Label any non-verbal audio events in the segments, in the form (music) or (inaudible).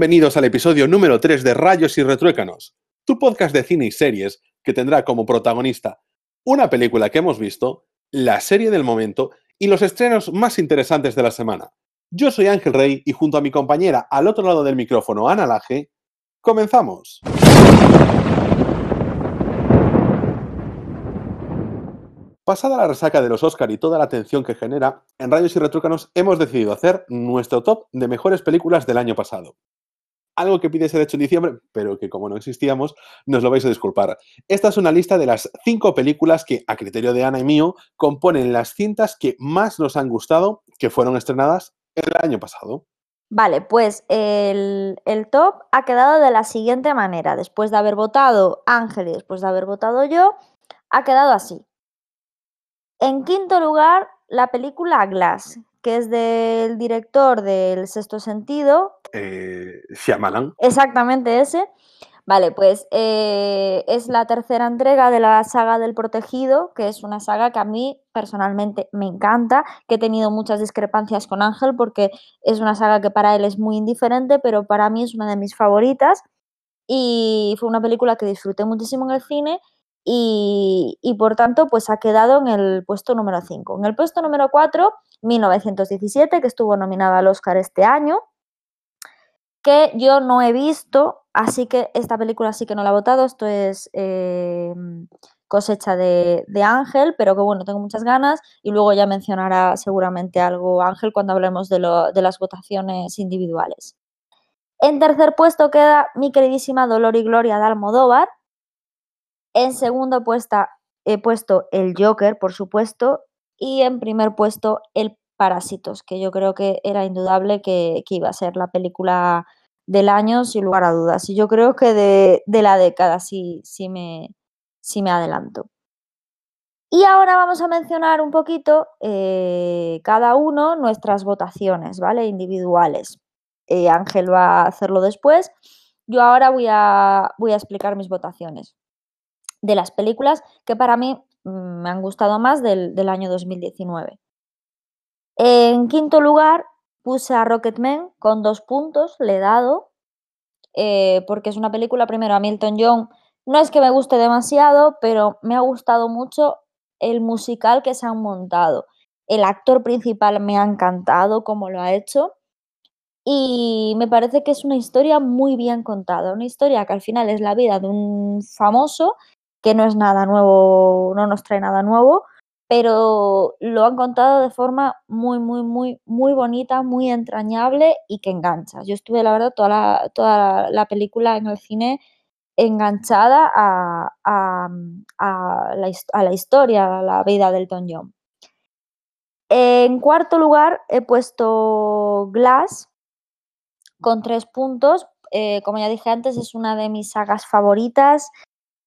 Bienvenidos al episodio número 3 de Rayos y Retruécanos, tu podcast de cine y series que tendrá como protagonista una película que hemos visto, la serie del momento y los estrenos más interesantes de la semana. Yo soy Ángel Rey y junto a mi compañera al otro lado del micrófono, Ana Laje, comenzamos. Pasada la resaca de los Oscar y toda la atención que genera, en Rayos y Retrócanos hemos decidido hacer nuestro top de mejores películas del año pasado. Algo que pide ser hecho en diciembre, pero que como no existíamos, nos lo vais a disculpar. Esta es una lista de las cinco películas que, a criterio de Ana y mío, componen las cintas que más nos han gustado que fueron estrenadas el año pasado. Vale, pues el, el, top ha quedado de la siguiente manera. Después de haber votado Ángel y después de haber votado yo, ha quedado así. En quinto lugar, la película Glass, que es del director del Sexto Sentido. Eh, Shyamalan. Exactamente ese. Vale, pues eh, es la tercera entrega de la saga del Protegido, que es una saga que a mí personalmente me encanta, que he tenido muchas discrepancias con Ángel porque es una saga que para él es muy indiferente, pero para mí es una de mis favoritas y fue una película que disfruté muchísimo en el cine y, por tanto pues ha quedado en el puesto número 5. En el puesto número 4, 1917, que estuvo nominada al Oscar este año, que yo no he visto, así que esta película sí que no la he votado, esto es eh, cosecha de, Ángel, pero que bueno, tengo muchas ganas y luego ya mencionará seguramente algo Ángel cuando hablemos de, de las votaciones individuales. En tercer puesto queda mi queridísima Dolor y Gloria de Almodóvar, en segundo he puesto el Joker, por supuesto, y en primer puesto el Parásitos, que yo creo que era indudable que, iba a ser la película del año, sin lugar a dudas. Y yo creo que de, la década, sí, sí, me, me adelanto. Y ahora vamos a mencionar un poquito eh, cada uno nuestras votaciones, ¿vale? Individuales. Eh, Ángel va a hacerlo después. Yo ahora voy a, voy a explicar mis votaciones de las películas que para mí mm, me han gustado más del, año 2019. En quinto lugar puse a Rocketman con dos puntos, le he dado, eh, porque es una película, primero, a Milton Young, no es que me guste demasiado, pero me ha gustado mucho el musical que se han montado. El actor principal me ha encantado como lo ha hecho y me parece que es una historia muy bien contada, una historia que al final es la vida de un famoso que no es nada nuevo, no nos trae nada nuevo, pero lo han contado de forma muy, muy, muy, muy bonita, muy entrañable y que engancha. Yo estuve, la verdad, toda la, toda la película en el cine enganchada a, a, la, a la, historia, a la vida del Don John. En cuarto lugar he puesto Glass con tres puntos. Eh, como ya dije antes, es una de mis sagas favoritas.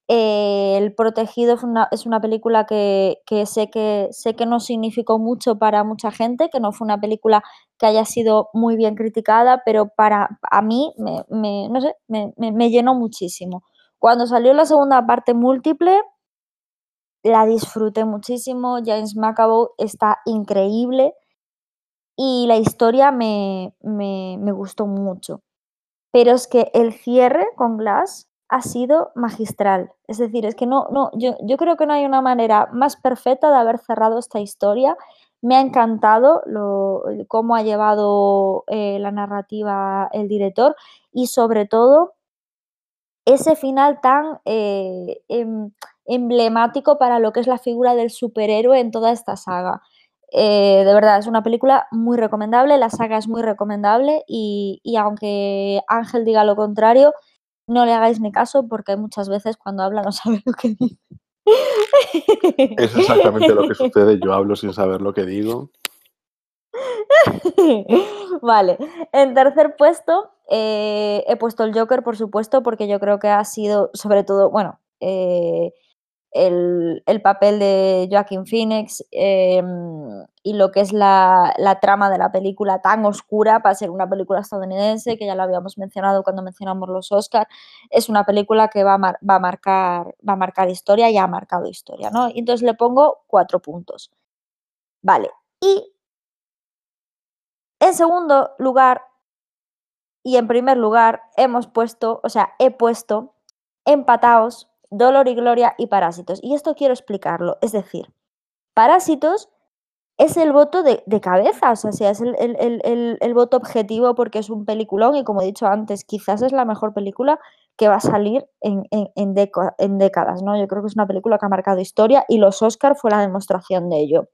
Eh, el Protegido es una, película que, sé que sé que no significó mucho para mucha gente, que no fue una película que haya sido muy bien criticada, pero para a mí me, no sé, me, llenó muchísimo. Cuando salió la segunda parte múltiple, la disfruté muchísimo. James McAvoy está increíble y la historia me, me gustó mucho. Pero es que el cierre con Glass ha sido magistral. Es decir, es que no, no, yo, yo creo que no hay una manera más perfecta de haber cerrado esta historia. Me ha encantado lo, cómo ha llevado eh, la narrativa el director y sobre todo ese final tan eh, em, emblemático para lo que es la figura del superhéroe en toda esta saga. Eh, de verdad, es una película muy recomendable, la saga es muy recomendable y, y aunque Ángel diga lo contrario, no le hagáis ni caso porque muchas veces cuando habla no (laughs) sabe lo que dice. Es exactamente lo que sucede. Yo hablo sin saber lo que digo. (laughs) Vale, en tercer puesto eh, he puesto el Joker, por supuesto, porque yo creo que ha sido, sobre todo, bueno, eh, el, papel de Joaquin Phoenix em, y lo que es la, trama de la película tan oscura para ser una película estadounidense, que ya lo habíamos mencionado cuando mencionamos los Oscars, es una película que va a, va a, marcar, va a marcar historia y ha marcado historia, ¿no? Entonces le pongo cuatro puntos. Vale, y en segundo lugar Y en primer lugar, hemos puesto, o sea, he puesto empataos, Dolor y Gloria y Parásitos. Y esto quiero explicarlo. Es decir, Parásitos es el voto de, cabeza, o sea, es el, voto objetivo porque es un peliculón y como he dicho antes, quizás es la mejor película que va a salir en, en, décadas, ¿no? Yo creo que es una película que ha marcado historia y los Oscar fue la demostración de ello.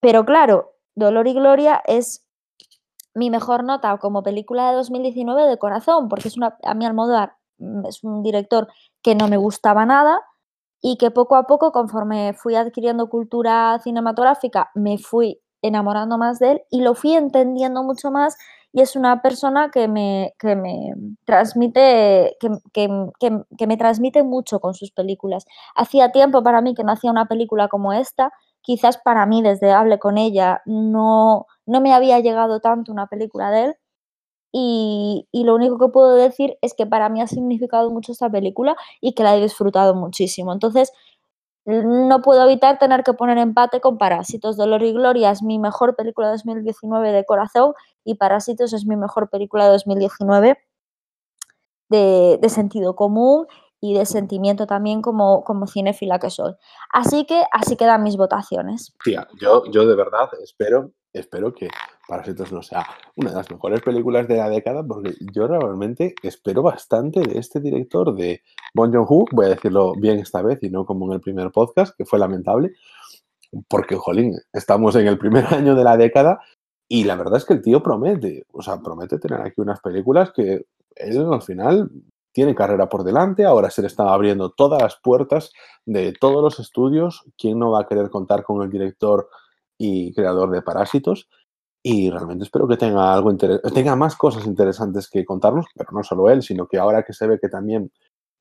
Pero claro, Dolor y Gloria es mi mejor nota como película de 2019 de corazón, porque es una, a mí Almodóvar es un director que no me gustaba nada, y que poco a poco, conforme fui adquiriendo cultura cinematográfica, me fui enamorando más de él y lo fui entendiendo mucho más y es una persona que me, que me transmite que, que, me transmite mucho con sus películas. Hacía tiempo para mí que no hacía una película como esta, quizás para mí desde Hable con ella no, no me había llegado tanto una película de él y, lo único que puedo decir es que para mí ha significado mucho esta película y que la he disfrutado muchísimo. Entonces, no puedo evitar tener que poner empate con Parásitos. Dolor y Gloria es mi mejor película de 2019 de corazón y Parásitos es mi mejor película de 2019 de, de sentido común y de sentimiento también como, como cinéfila que soy. Así que así quedan mis votaciones. Tía, yo, yo de verdad espero espero que Parásitos no sea una de las mejores películas de la década, porque yo realmente espero bastante de este director de Bon Joon-ho, voy a decirlo bien esta vez y no como en el primer podcast, que fue lamentable, porque, jolín, estamos en el primer (laughs) año de la década y la verdad es que el tío promete, o sea, promete tener aquí unas películas que él al final tiene carrera por delante, ahora se le están abriendo todas las puertas de todos los estudios, ¿quién no va a querer contar con el director? y creador de Parásitos. Y realmente espero que tenga algo tenga más cosas interesantes que contarnos, pero no solo él, sino que ahora que se ve que también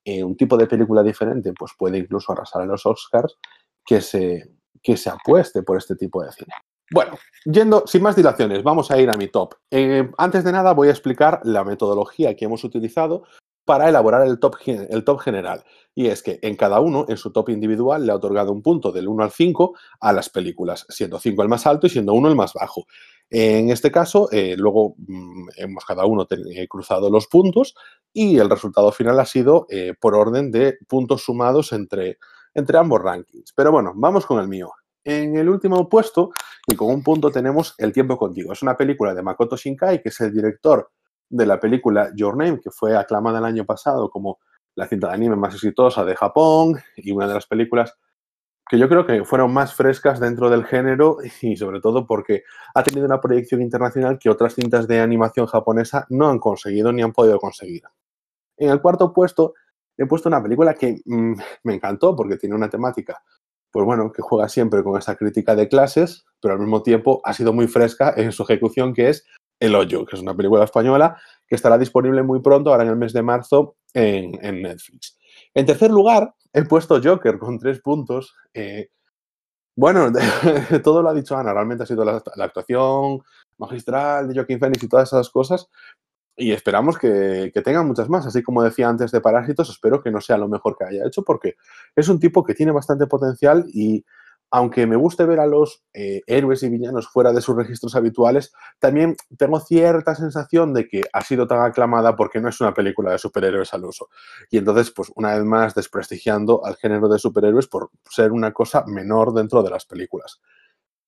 eh, un tipo de película diferente pues puede incluso arrasar en los Oscars, que se, que se apueste por este tipo de cine. Bueno, yendo sin más dilaciones, vamos a ir a mi top. Eh, antes de nada voy a explicar la metodología que hemos utilizado para elaborar el top, el top general. Y es que en cada uno, en su top individual, le ha otorgado un punto del 1 al 5 a las películas, siendo 5 el más alto y siendo 1 el más bajo. En este caso, eh, luego mm, hemos cada uno eh, cruzado los puntos y el resultado final ha sido eh, por orden de puntos sumados entre, entre ambos rankings. Pero bueno, vamos con el mío. En el último puesto, y con un punto, tenemos El tiempo contigo. Es una película de Makoto Shinkai, que es el director de la película Your Name, que fue aclamada el año pasado como la cinta de anime más exitosa de Japón y una de las películas que yo creo que fueron más frescas dentro del género y sobre todo porque ha tenido una proyección internacional que otras cintas de animación japonesa no han conseguido ni han podido conseguir. En el cuarto puesto he puesto una película que mm, me encantó porque tiene una temática, pues bueno, que juega siempre con esa crítica de clases, pero al mismo tiempo ha sido muy fresca en su ejecución, que es el Hoyo, que es una película española que estará disponible muy pronto, ahora en el mes de marzo, en, Netflix. En tercer lugar, he puesto Joker con tres puntos. Eh, bueno, (laughs) todo lo ha dicho Ana, realmente ha sido la, actuación magistral de Joaquín Phoenix y todas esas cosas. Y esperamos que, tengan muchas más. Así como decía antes de Parásitos, espero que no sea lo mejor que haya hecho, porque es un tipo que tiene bastante potencial y aunque me guste ver a los eh, héroes y villanos fuera de sus registros habituales, también tengo cierta sensación de que ha sido tan aclamada porque no es una película de superhéroes al uso. Y entonces, pues una vez más, desprestigiando al género de superhéroes por ser una cosa menor dentro de las películas.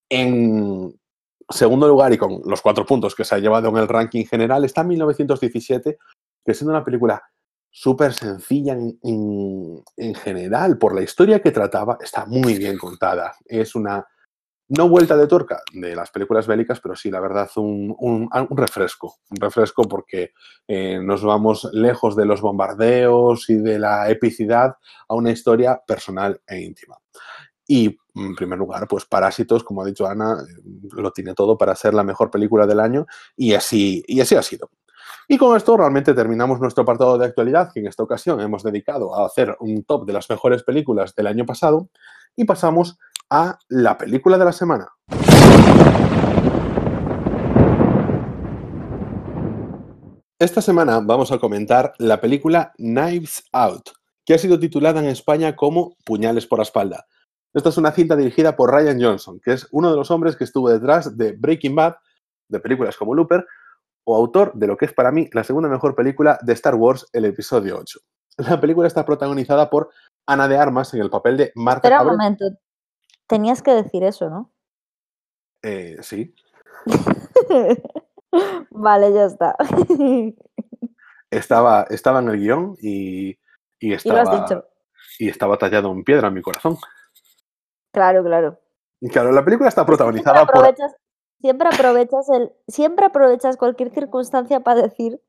En segundo lugar, y con los cuatro puntos que se ha llevado en el ranking general, está 1917, que siendo una película súper sencilla en, general, por la historia que trataba, está muy bien contada. Es una, no vuelta de torca de las películas bélicas, pero sí, la verdad, un, un, refresco. Un refresco porque eh, nos vamos lejos de los bombardeos y de la epicidad a una historia personal e íntima. Y, en primer lugar, pues Parásitos, como ha dicho Ana, lo tiene todo para ser la mejor película del año y así, y así ha sido. Y con esto realmente terminamos nuestro apartado de actualidad, que en esta ocasión hemos dedicado a hacer un top de las mejores películas del año pasado, y pasamos a la película de la semana. Esta semana vamos a comentar la película Knives Out, que ha sido titulada en España como Puñales por la espalda. Esta es una cinta dirigida por Ryan Johnson, que es uno de los hombres que estuvo detrás de Breaking Bad, de películas como Looper, o autor de lo que es para mí la segunda mejor película de Star Wars, el episodio 8. La película está protagonizada por Ana de Armas en el papel de Marta Espera un momento. Tenías que decir eso, ¿no? Eh, sí, (laughs) vale, ya está. estaba, estaba en el guion y, y y lo estaba, has dicho. y estaba tallado en piedra en mi corazón. Claro, claro. Y claro, la película está protagonizada por... aprovechas, siempre aprovechas el, siempre aprovechas cualquier circunstancia para decir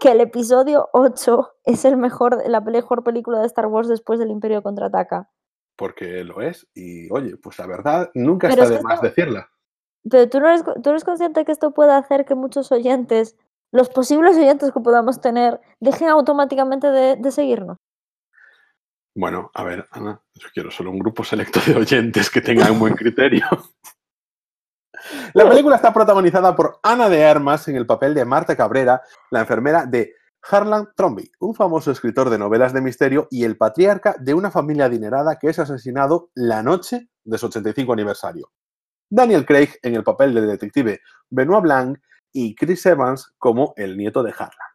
que el episodio 8 es el mejor, la mejor película de Star Wars después del Imperio contraataca. Porque lo es. Y oye, pues la verdad, nunca Pero está es de más esto- decirla. Pero tú no, eres, tú eres consciente que esto puede hacer que muchos oyentes, los posibles oyentes que podamos tener, dejen automáticamente de, de seguirnos. Bueno, a ver, Ana, yo quiero solo un grupo selecto de oyentes que tengan buen criterio. (laughs) La película está protagonizada por Ana de Armas en el papel de Marta Cabrera, la enfermera de Harlan Tromby, un famoso escritor de novelas de misterio y el patriarca de una familia adinerada que es asesinado la noche de su 85 aniversario. Daniel Craig en el papel del detective Benoit Blanc y Chris Evans como el nieto de Harlan.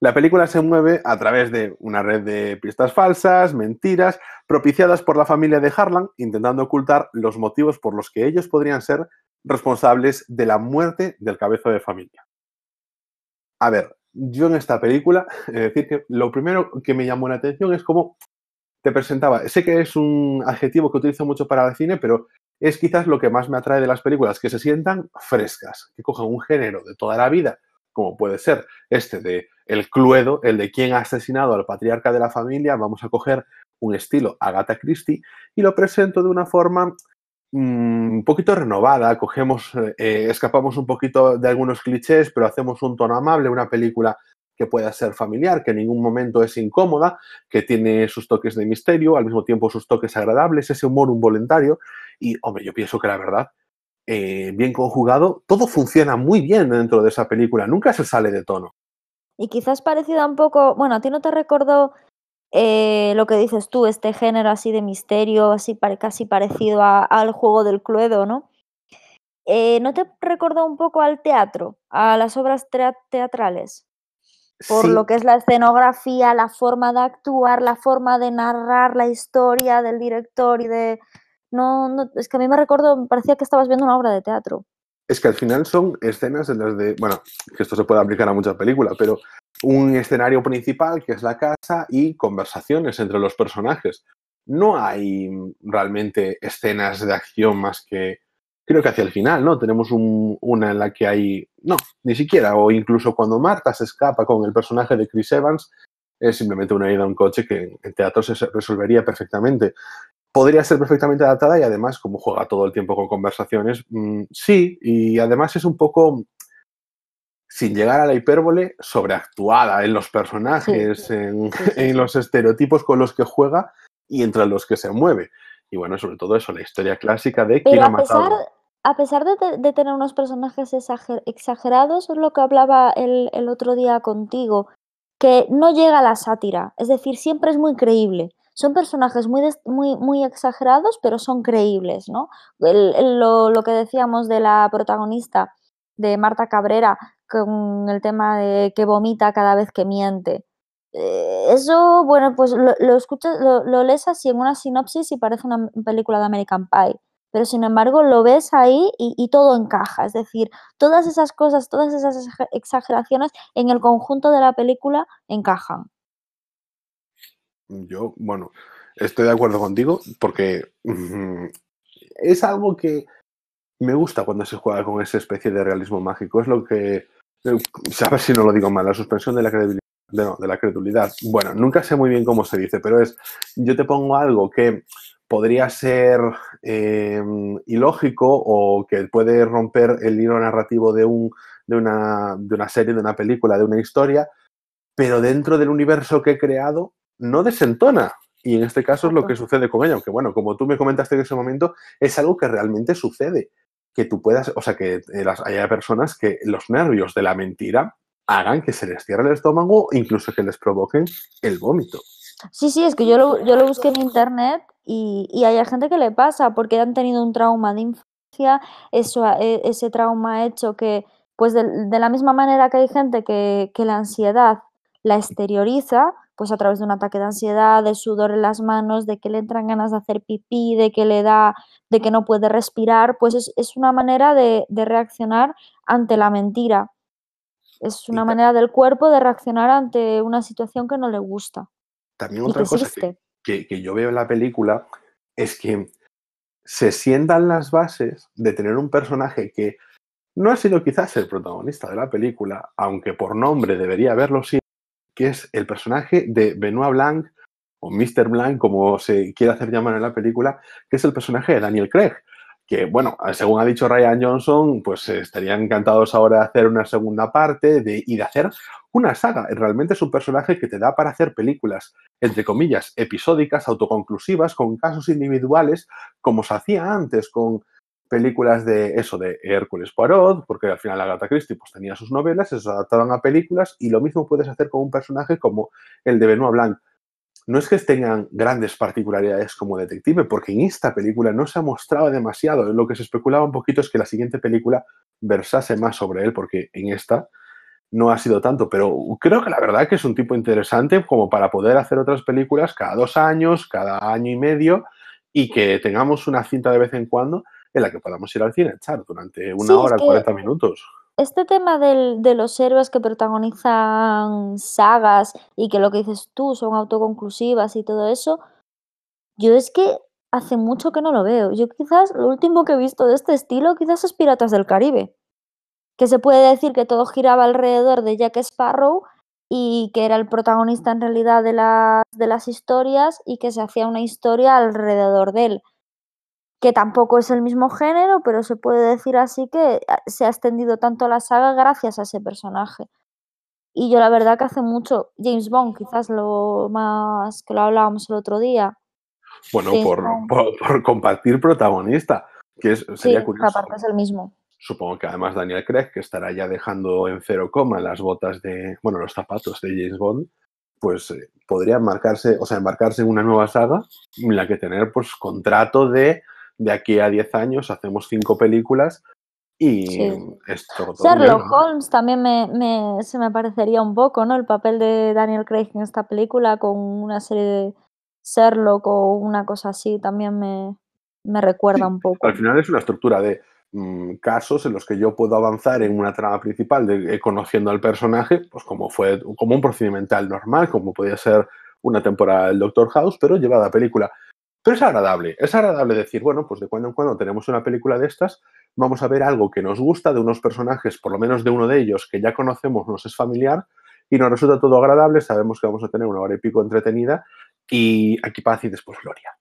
La película se mueve a través de una red de pistas falsas, mentiras, propiciadas por la familia de Harlan, intentando ocultar los motivos por los que ellos podrían ser responsables de la muerte del cabeza de familia. A ver, yo en esta película, (laughs) es decir, que lo primero que me llamó la atención es cómo te presentaba. Sé que es un adjetivo que utilizo mucho para el cine, pero es quizás lo que más me atrae de las películas, que se sientan frescas, que cojan un género de toda la vida, como puede ser este de el cluedo, el de quién ha asesinado al patriarca de la familia, vamos a coger un estilo Agatha Christie y lo presento de una forma un poquito renovada, cogemos, eh, escapamos un poquito de algunos clichés, pero hacemos un tono amable, una película que pueda ser familiar, que en ningún momento es incómoda, que tiene sus toques de misterio, al mismo tiempo sus toques agradables, ese humor involuntario. Y, hombre, yo pienso que la verdad, eh, bien conjugado, todo funciona muy bien dentro de esa película, nunca se sale de tono. Y quizás parecida un poco, bueno, a ti no te recordó eh, lo que dices tú, este género así de misterio, así pare- casi parecido a- al juego del Cluedo, ¿no? Eh, ¿No te recordó un poco al teatro, a las obras tea- teatrales? Por Sí, lo que es la escenografía, la forma de actuar, la forma de narrar la historia del director y de... No, no, es que a mí me recordó, me parecía que estabas viendo una obra de teatro. Es que al final son escenas en las de, bueno, que esto se puede aplicar a muchas películas, pero un escenario principal que es la casa y conversaciones entre los personajes. No hay realmente escenas de acción más que, creo que hacia el final, ¿no? Tenemos un- una en la que hay, no, ni siquiera, o incluso cuando Marta se escapa con el personaje de Chris Evans, es simplemente una ida a un coche que en teatro se se resolvería perfectamente podría ser perfectamente adaptada y además, como juega todo el tiempo con conversaciones, mm, sí, y además es un poco, sin llegar a la hipérbole, sobreactuada en los personajes, en, (laughs) los estereotipos con los que juega y entre los que se mueve. Y bueno, sobre todo eso, la historia clásica de quién ha a pesar, matado. a pesar de, te- de tener unos personajes exager- exagerados, es lo que hablaba el, el otro día contigo, que no llega a la sátira, es decir, siempre es muy creíble. Son personajes muy, muy, muy exagerados, pero son creíbles, ¿no? El- el- lo, lo que decíamos de la protagonista de Marta Cabrera con el tema de que vomita cada vez que miente. Eh, eso, bueno, pues lo, lo escuchas, lo, lo lees así en una sinopsis y parece una película de American Pie pero sin embargo lo ves ahí y, y todo encaja. Es decir, todas esas cosas, todas esas exa- exageraciones en el conjunto de la película encajan. Yo, bueno, estoy de acuerdo contigo porque es algo que me gusta cuando se juega con esa especie de realismo mágico. Es lo que, eh, ver si no lo digo mal, la suspensión de la credibilidad. De, no, de la credulidad. Bueno, nunca sé muy bien cómo se dice, pero es, yo te pongo algo que podría ser eh, ilógico o que puede romper el hilo narrativo de, un, de, una, de una serie, de una película, de una historia, pero dentro del universo que he creado no desentona. Y en este caso es lo que sucede con ella, aunque bueno, como tú me comentaste en ese momento, es algo que realmente sucede. Que tú puedas, o sea, que eh, las, haya personas que los nervios de la mentira hagan que se les cierre el estómago, incluso que les provoquen el vómito. Sí, sí, es que yo lo, yo lo busqué en internet y, y hay gente que le pasa porque han tenido un trauma de infancia, eso, e- ese trauma ha hecho que Pues de, de la misma manera que hay gente que, que la ansiedad la exterioriza, pues a través de un ataque de ansiedad, de sudor en las manos, de que le entran ganas de hacer pipí, de que le da, de que no puede respirar, pues es, es una manera de, de, reaccionar ante la mentira. Es una manera del cuerpo de reaccionar ante una situación que no le gusta. También otra cosa que, que, que, yo veo en la película es que se sientan las bases de tener un personaje que no ha sido quizás el protagonista de la película, aunque por nombre debería haberlo sido, que es el personaje de Benoit Blanc, o Mr. Blanc, como se quiere hacer llamar en la película, que es el personaje de Daniel Craig. Que, bueno, según ha dicho Ryan Johnson, pues estarían encantados ahora de hacer una segunda parte de, y de hacer una saga. Realmente es un personaje que te da para hacer películas, entre comillas, episódicas, autoconclusivas, con casos individuales, como se hacía antes con películas de eso, de Hércules Poirot, porque al final Agatha Christie pues, tenía sus novelas, se adaptaban a películas y lo mismo puedes hacer con un personaje como el de Benoit Blanc. No es que tengan grandes particularidades como detective, porque en esta película no se ha mostrado demasiado. Lo que se especulaba un poquito es que la siguiente película versase más sobre él, porque en esta no ha sido tanto. Pero creo que la verdad que es un tipo interesante como para poder hacer otras películas cada dos años, cada año y medio, y que tengamos una cinta de vez en cuando en la que podamos ir al cine a echar durante una Sí, hora, es que 40 minutos. este tema del- de los héroes que protagonizan sagas y que lo que dices tú son autoconclusivas y todo eso, yo es que hace mucho que no lo veo. Yo quizás lo último que he visto de este estilo quizás es Piratas del Caribe, que se puede decir que todo giraba alrededor de Jack Sparrow y que era el protagonista en realidad de las, de las historias y que se hacía una historia alrededor de él que tampoco es el mismo género, pero se puede decir así que ah, se ha extendido tanto la saga gracias a ese personaje. Y yo la verdad que hace mucho, James Bond, quizás lo más que lo hablábamos el otro día. Bueno, por, por, por compartir protagonista, que es, Sí, sería que curioso. aparte es el mismo. Supongo que además Daniel Craig, que estará ya dejando en cero coma las botas de, bueno, los zapatos de James Bond, pues eh, podría embarcarse, o sea, embarcarse en una nueva saga en la que tener pues contrato de de aquí a 10 años hacemos cinco películas y Sí. esto todo Sherlock bien. Holmes también me, me- se me parecería un poco, ¿no? El papel de Daniel Craig en esta película con una serie de Sherlock o una cosa así también me, me recuerda un poco. Al final es una estructura de mm, casos en los que yo puedo avanzar en una trama principal de, eh, conociendo al personaje, pues como fue como un procedimental normal, como podía ser una temporada del Doctor House, pero llevada a película. Pero es agradable, es agradable decir, bueno, pues de cuando en cuando tenemos una película de estas, vamos a ver algo que nos gusta de unos personajes, por lo menos de uno de ellos que ya conocemos, nos es familiar y nos resulta todo agradable, sabemos que vamos a tener una hora y pico entretenida y aquí paz y después gloria.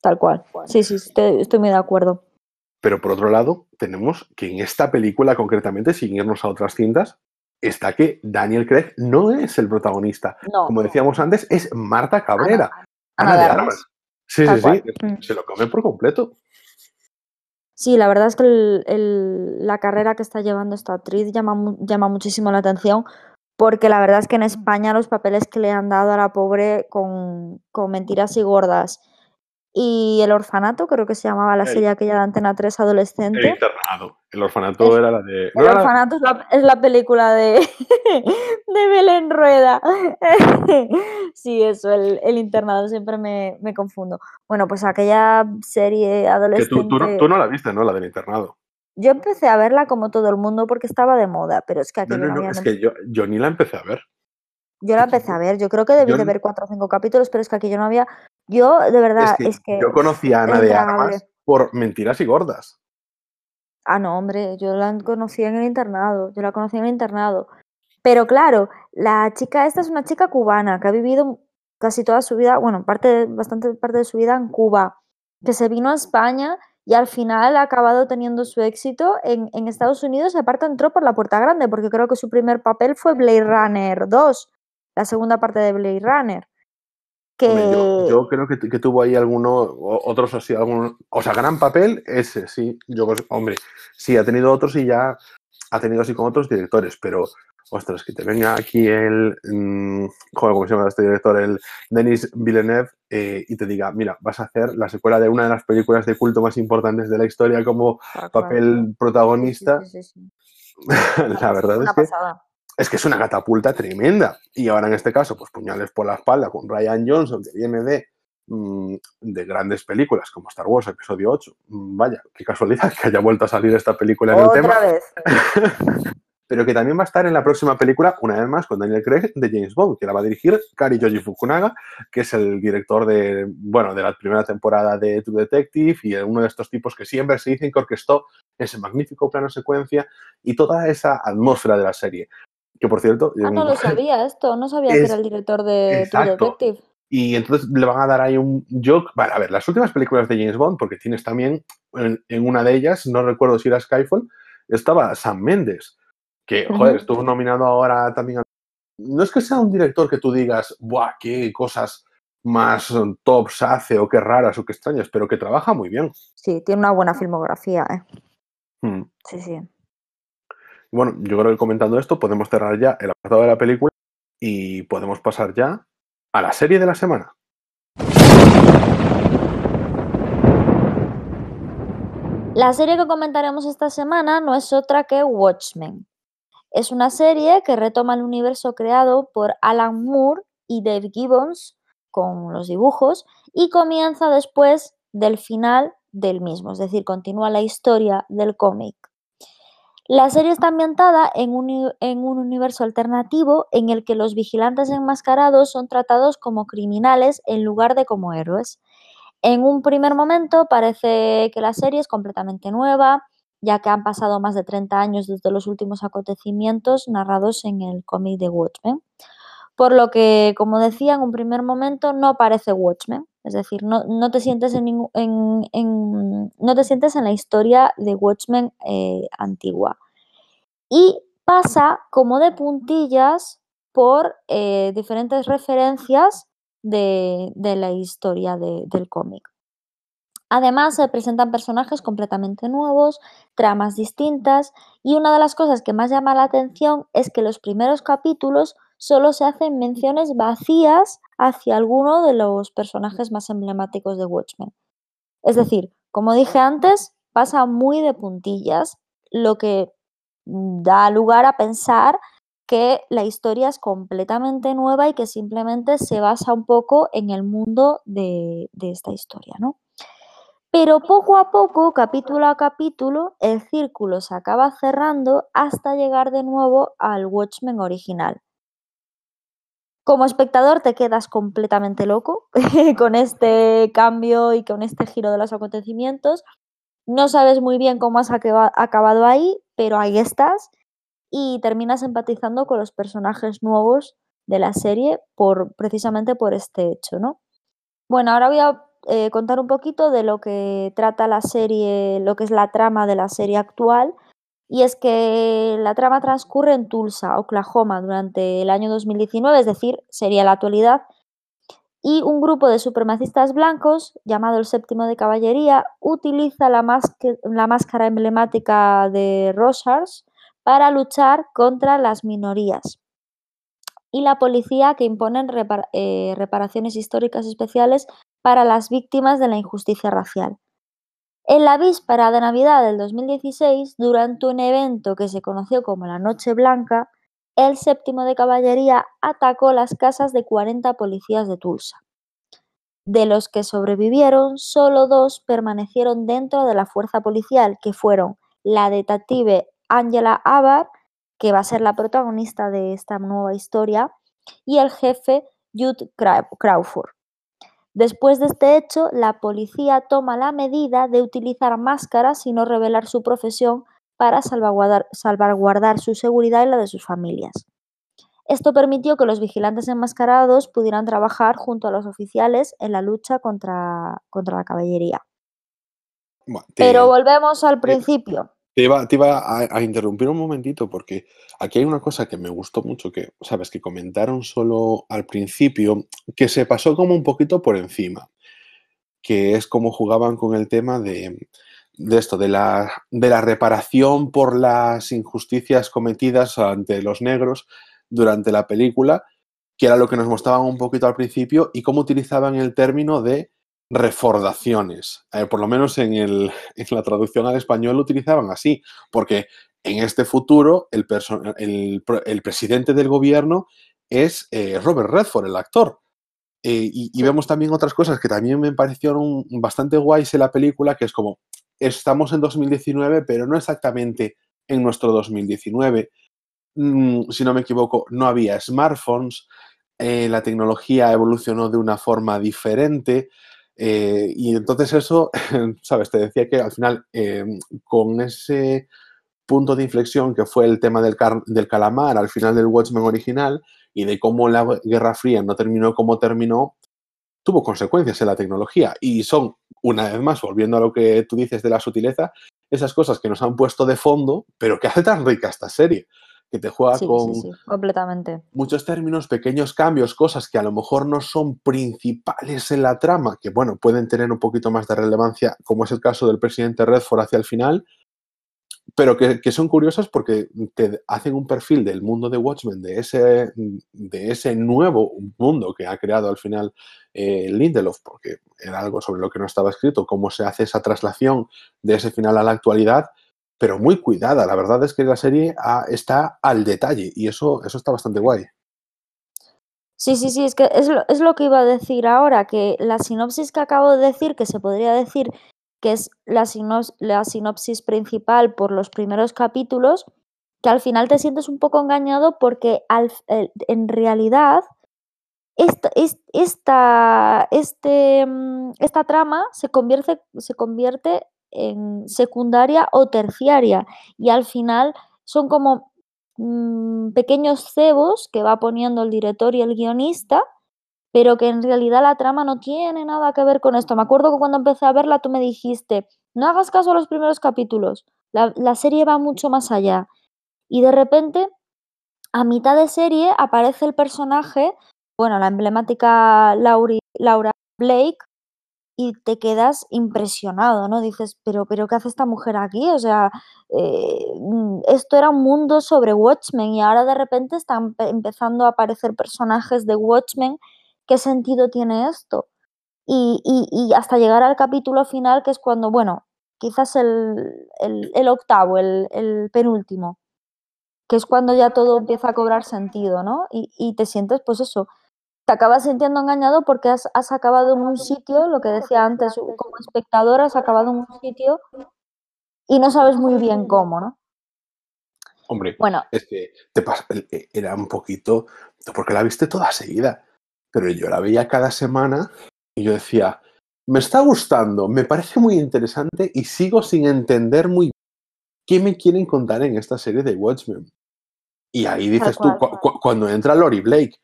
Tal cual. Sí, sí, estoy, muy de acuerdo. Pero por otro lado, tenemos que en esta película concretamente, sin irnos a otras cintas, está que Daniel Craig no es el protagonista. No, Como decíamos antes, es Marta Cabrera, Ana de Armas. Sí, Tal sí, cual. sí, Mm. se lo come por completo. Sí, la verdad es que el- el- la carrera que está llevando esta actriz llama, mu- llama muchísimo la atención porque la verdad es que en España los papeles que le han dado a la pobre con, con Mentiras y Gordas y El Orfanato, creo que se llamaba la El- serie aquella de Antena 3 El adolescente. internado. El orfanato El- era la de. no El la- Orfanato es la, es la película de, (laughs) de Belén Rueda. (laughs) Sí, eso, el, el internado, siempre me, me confundo. Bueno, pues aquella serie que adolescente... tú, tú no, tú no la viste, ¿no? La del internado. Yo empecé a verla como todo el mundo porque estaba de moda, pero es que No, aquello no, no no, es que yo, yo ni la empecé a ver. Yo la empecé a ver, yo creo que debí Yo de ver cuatro o cinco capítulos, pero es que aquello no había... Yo, de verdad, es que, es que... yo conocí a Ana de. Armas por mentiras y gordas. Ah, no, hombre, yo la conocí en el internado, yo la conocí en el internado. Pero claro, la chica esta es una chica cubana que ha vivido casi toda su vida, bueno, parte, bastante parte de su vida en Cuba, que se vino a España y al final ha acabado teniendo su éxito en, en Estados Unidos y aparte entró por la puerta grande, porque creo que su primer papel fue Blade Runner 2, la segunda parte de Blade Runner. Que Yo, yo creo que, que tuvo ahí alguno, o- otros así, algún, o sea, gran papel, ese, sí. Yo, pues, hombre, sí, ha tenido otros y ya ha tenido así con otros directores, pero ostras, que te venga aquí el, mm, joder, ¿cómo se llama este director? El Denis Villeneuve eh, y te diga, mira, vas a hacer la secuela de una de las películas de culto más importantes de la historia como papel protagonista. Sí, sí, (laughs) la verdad es que es que es una catapulta tremenda. Y ahora en este caso, pues puñales por la espalda con Ryan Johnson, que viene de, mm, de grandes películas como Star Wars Episodio 8. Mm, vaya, qué casualidad que haya vuelto a salir esta película en el tema. Vez. (laughs) Pero que también va a estar en la próxima película, una vez más, con Daniel Craig de James Bond, que la va a dirigir Kari Yoji Fukunaga, que es el director de, bueno, de la primera temporada de True Detective y uno de estos tipos que siempre se dicen que orquestó ese magnífico plano secuencia y toda esa atmósfera de la serie. Que por cierto. Ah, no lo (laughs) sabía esto, no sabía que era el director de True Detective. Y entonces le van a dar ahí un joke. Vale, a ver, las últimas películas de James Bond, porque tienes también en, una de ellas, no recuerdo si era Skyfall, estaba Sam Mendes, que, joder, estuvo nominado ahora también a... No es que sea un director que tú digas, ¡buah, qué cosas más tops hace o qué raras o qué extrañas, pero que trabaja muy bien. Sí, tiene una buena filmografía, ¿eh? Hmm. Sí, sí. Bueno, yo creo que comentando esto podemos cerrar ya el apartado de la película y podemos pasar ya a la serie de la semana. La serie que comentaremos esta semana no es otra que Watchmen. Es una serie que retoma el universo creado por Alan Moore y Dave Gibbons con los dibujos y comienza después del final del mismo, es decir, continúa la historia del cómic. La serie está ambientada en un, universo alternativo en el que los vigilantes enmascarados son tratados como criminales en lugar de como héroes. En un primer momento parece que la serie es completamente nueva, ya que han pasado más de 30 años desde los últimos acontecimientos narrados en el cómic de Watchmen. Por lo que, como decía, en un primer momento no parece Watchmen, es decir, no, te, sientes en, no te sientes en la historia de Watchmen eh, antigua. Y pasa como de puntillas por eh, diferentes referencias de, la historia del cómic. Además, se presentan personajes completamente nuevos, tramas distintas y una de las cosas que más llama la atención es que los primeros capítulos solo se hacen menciones vacías hacia alguno de los personajes más emblemáticos de Watchmen. Es decir, como dije antes, pasa muy de puntillas, lo que da lugar a pensar que la historia es completamente nueva y que simplemente se basa un poco en el mundo de, esta historia, ¿no? Pero poco a poco, capítulo a capítulo, el círculo se acaba cerrando hasta llegar de nuevo al Watchmen original. Como espectador te quedas completamente loco (laughs) con este cambio y con este giro de los acontecimientos. No sabes muy bien cómo has acabado ahí, pero ahí estás y terminas empatizando con los personajes nuevos de la serie por precisamente por este hecho, ¿no? Bueno, ahora voy a eh, contar un poquito de lo que trata la serie, lo que es la trama de la serie actual y es que la trama transcurre en Tulsa, Oklahoma, durante el año 2019, es decir, sería la actualidad, y un grupo de supremacistas blancos, llamado el Séptimo de Caballería, utiliza la, máscara emblemática de Rosars para luchar contra las minorías. Y la policía que imponen eh, reparaciones históricas especiales para las víctimas de la injusticia racial. En la víspera de Navidad del 2016, durante un evento que se conoció como la Noche Blanca, el séptimo de caballería atacó las casas de 40 policías de Tulsa. De los que sobrevivieron, solo dos permanecieron dentro de la fuerza policial, que fueron la detective Angela Abar, que va a ser la protagonista de esta nueva historia, y el jefe Jude Crawford. Después de este hecho, la policía toma la medida de utilizar máscaras y no revelar su profesión para salvaguardar, su seguridad y la de sus familias. Esto permitió que los vigilantes enmascarados pudieran trabajar junto a los oficiales en la lucha contra, contra la caballería. Pero volvemos al principio. Te iba, a, interrumpir un momentito porque aquí hay una cosa que me gustó mucho, que, sabes, que comentaron solo al principio, que se pasó como un poquito por encima, que es como jugaban con el tema de, de esto, de la, de la reparación por las injusticias cometidas ante los negros durante la película, que era lo que nos mostraban un poquito al principio, y cómo utilizaban el término de refordaciones. Eh, por lo menos en, el, en, la traducción al español lo utilizaban así, porque en este futuro el, el, el presidente del gobierno es eh, Robert Redford, el actor. Eh, y, y, vemos también otras cosas que también me parecieron bastante guays en la película, que es como, estamos en 2019, pero no exactamente en nuestro 2019. Mm, si no me equivoco, no había smartphones, eh, la tecnología evolucionó de una forma diferente. Eh, y entonces eso, (laughs) sabes, te decía que al final, eh, con ese punto de inflexión que fue el tema del, del, calamar al final del Watchmen original y de cómo la Guerra Fría no terminó como terminó, tuvo consecuencias en la tecnología. Y son, una vez más, volviendo a lo que tú dices de la sutileza, esas cosas que nos han puesto de fondo, pero que hace tan rica esta serie que te juega Sí, con sí, sí, completamente. muchos términos, pequeños cambios, cosas que a lo mejor no son principales en la trama, que bueno, pueden tener un poquito más de relevancia, como es el caso del presidente Redford hacia el final, pero que, que son curiosas porque te hacen un perfil del mundo de Watchmen, de ese, de ese nuevo mundo que ha creado al final eh, Lindelof, porque era algo sobre lo que no estaba escrito, cómo se hace esa traslación de ese final a la actualidad, pero muy cuidada. La verdad es que la serie está al detalle y eso, eso está bastante guay. Sí, sí, sí, es que es lo, es lo que iba a decir ahora, que la sinopsis que acabo de decir, que se podría decir que es la, la sinopsis principal por los primeros capítulos, que al final te sientes un poco engañado porque al, en realidad esta, esta, este, mm, esta trama se convierte, se convierte en secundaria o terciaria y al final son como mmm, pequeños cebos que va poniendo el director y el guionista, pero que en realidad la trama no tiene nada que ver con esto. Me acuerdo que cuando empecé a verla tú me dijiste, no hagas caso a los primeros capítulos, la, la serie va mucho más allá. Y de repente, a mitad de serie, aparece el personaje, bueno, la emblemática Lauri, Laura Blake, y te quedas impresionado, ¿no? Dices, pero, pero ¿qué hace esta mujer aquí? O sea, eh, esto era un mundo sobre Watchmen y ahora de repente están empezando a aparecer personajes de Watchmen. ¿Qué sentido tiene esto? Y, y, y hasta llegar al capítulo final, que es cuando, bueno, quizás el, el, el octavo, el, el, penúltimo, que es cuando ya todo empieza a cobrar sentido, ¿no? Y, y te sientes, pues eso, te acabas sintiendo engañado porque has, has, acabado en un sitio, lo que decía antes, como espectador has acabado en un sitio y no sabes muy bien cómo, ¿no? Hombre, bueno, es que te pasa, e, era un poquito, porque la viste toda seguida, pero yo la veía cada semana y yo decía, me está gustando, me parece muy interesante y sigo sin entender muy bien qué me quieren contar en esta serie de Watchmen. Y ahí dices tú, cu cu cuando entra Lori Blake,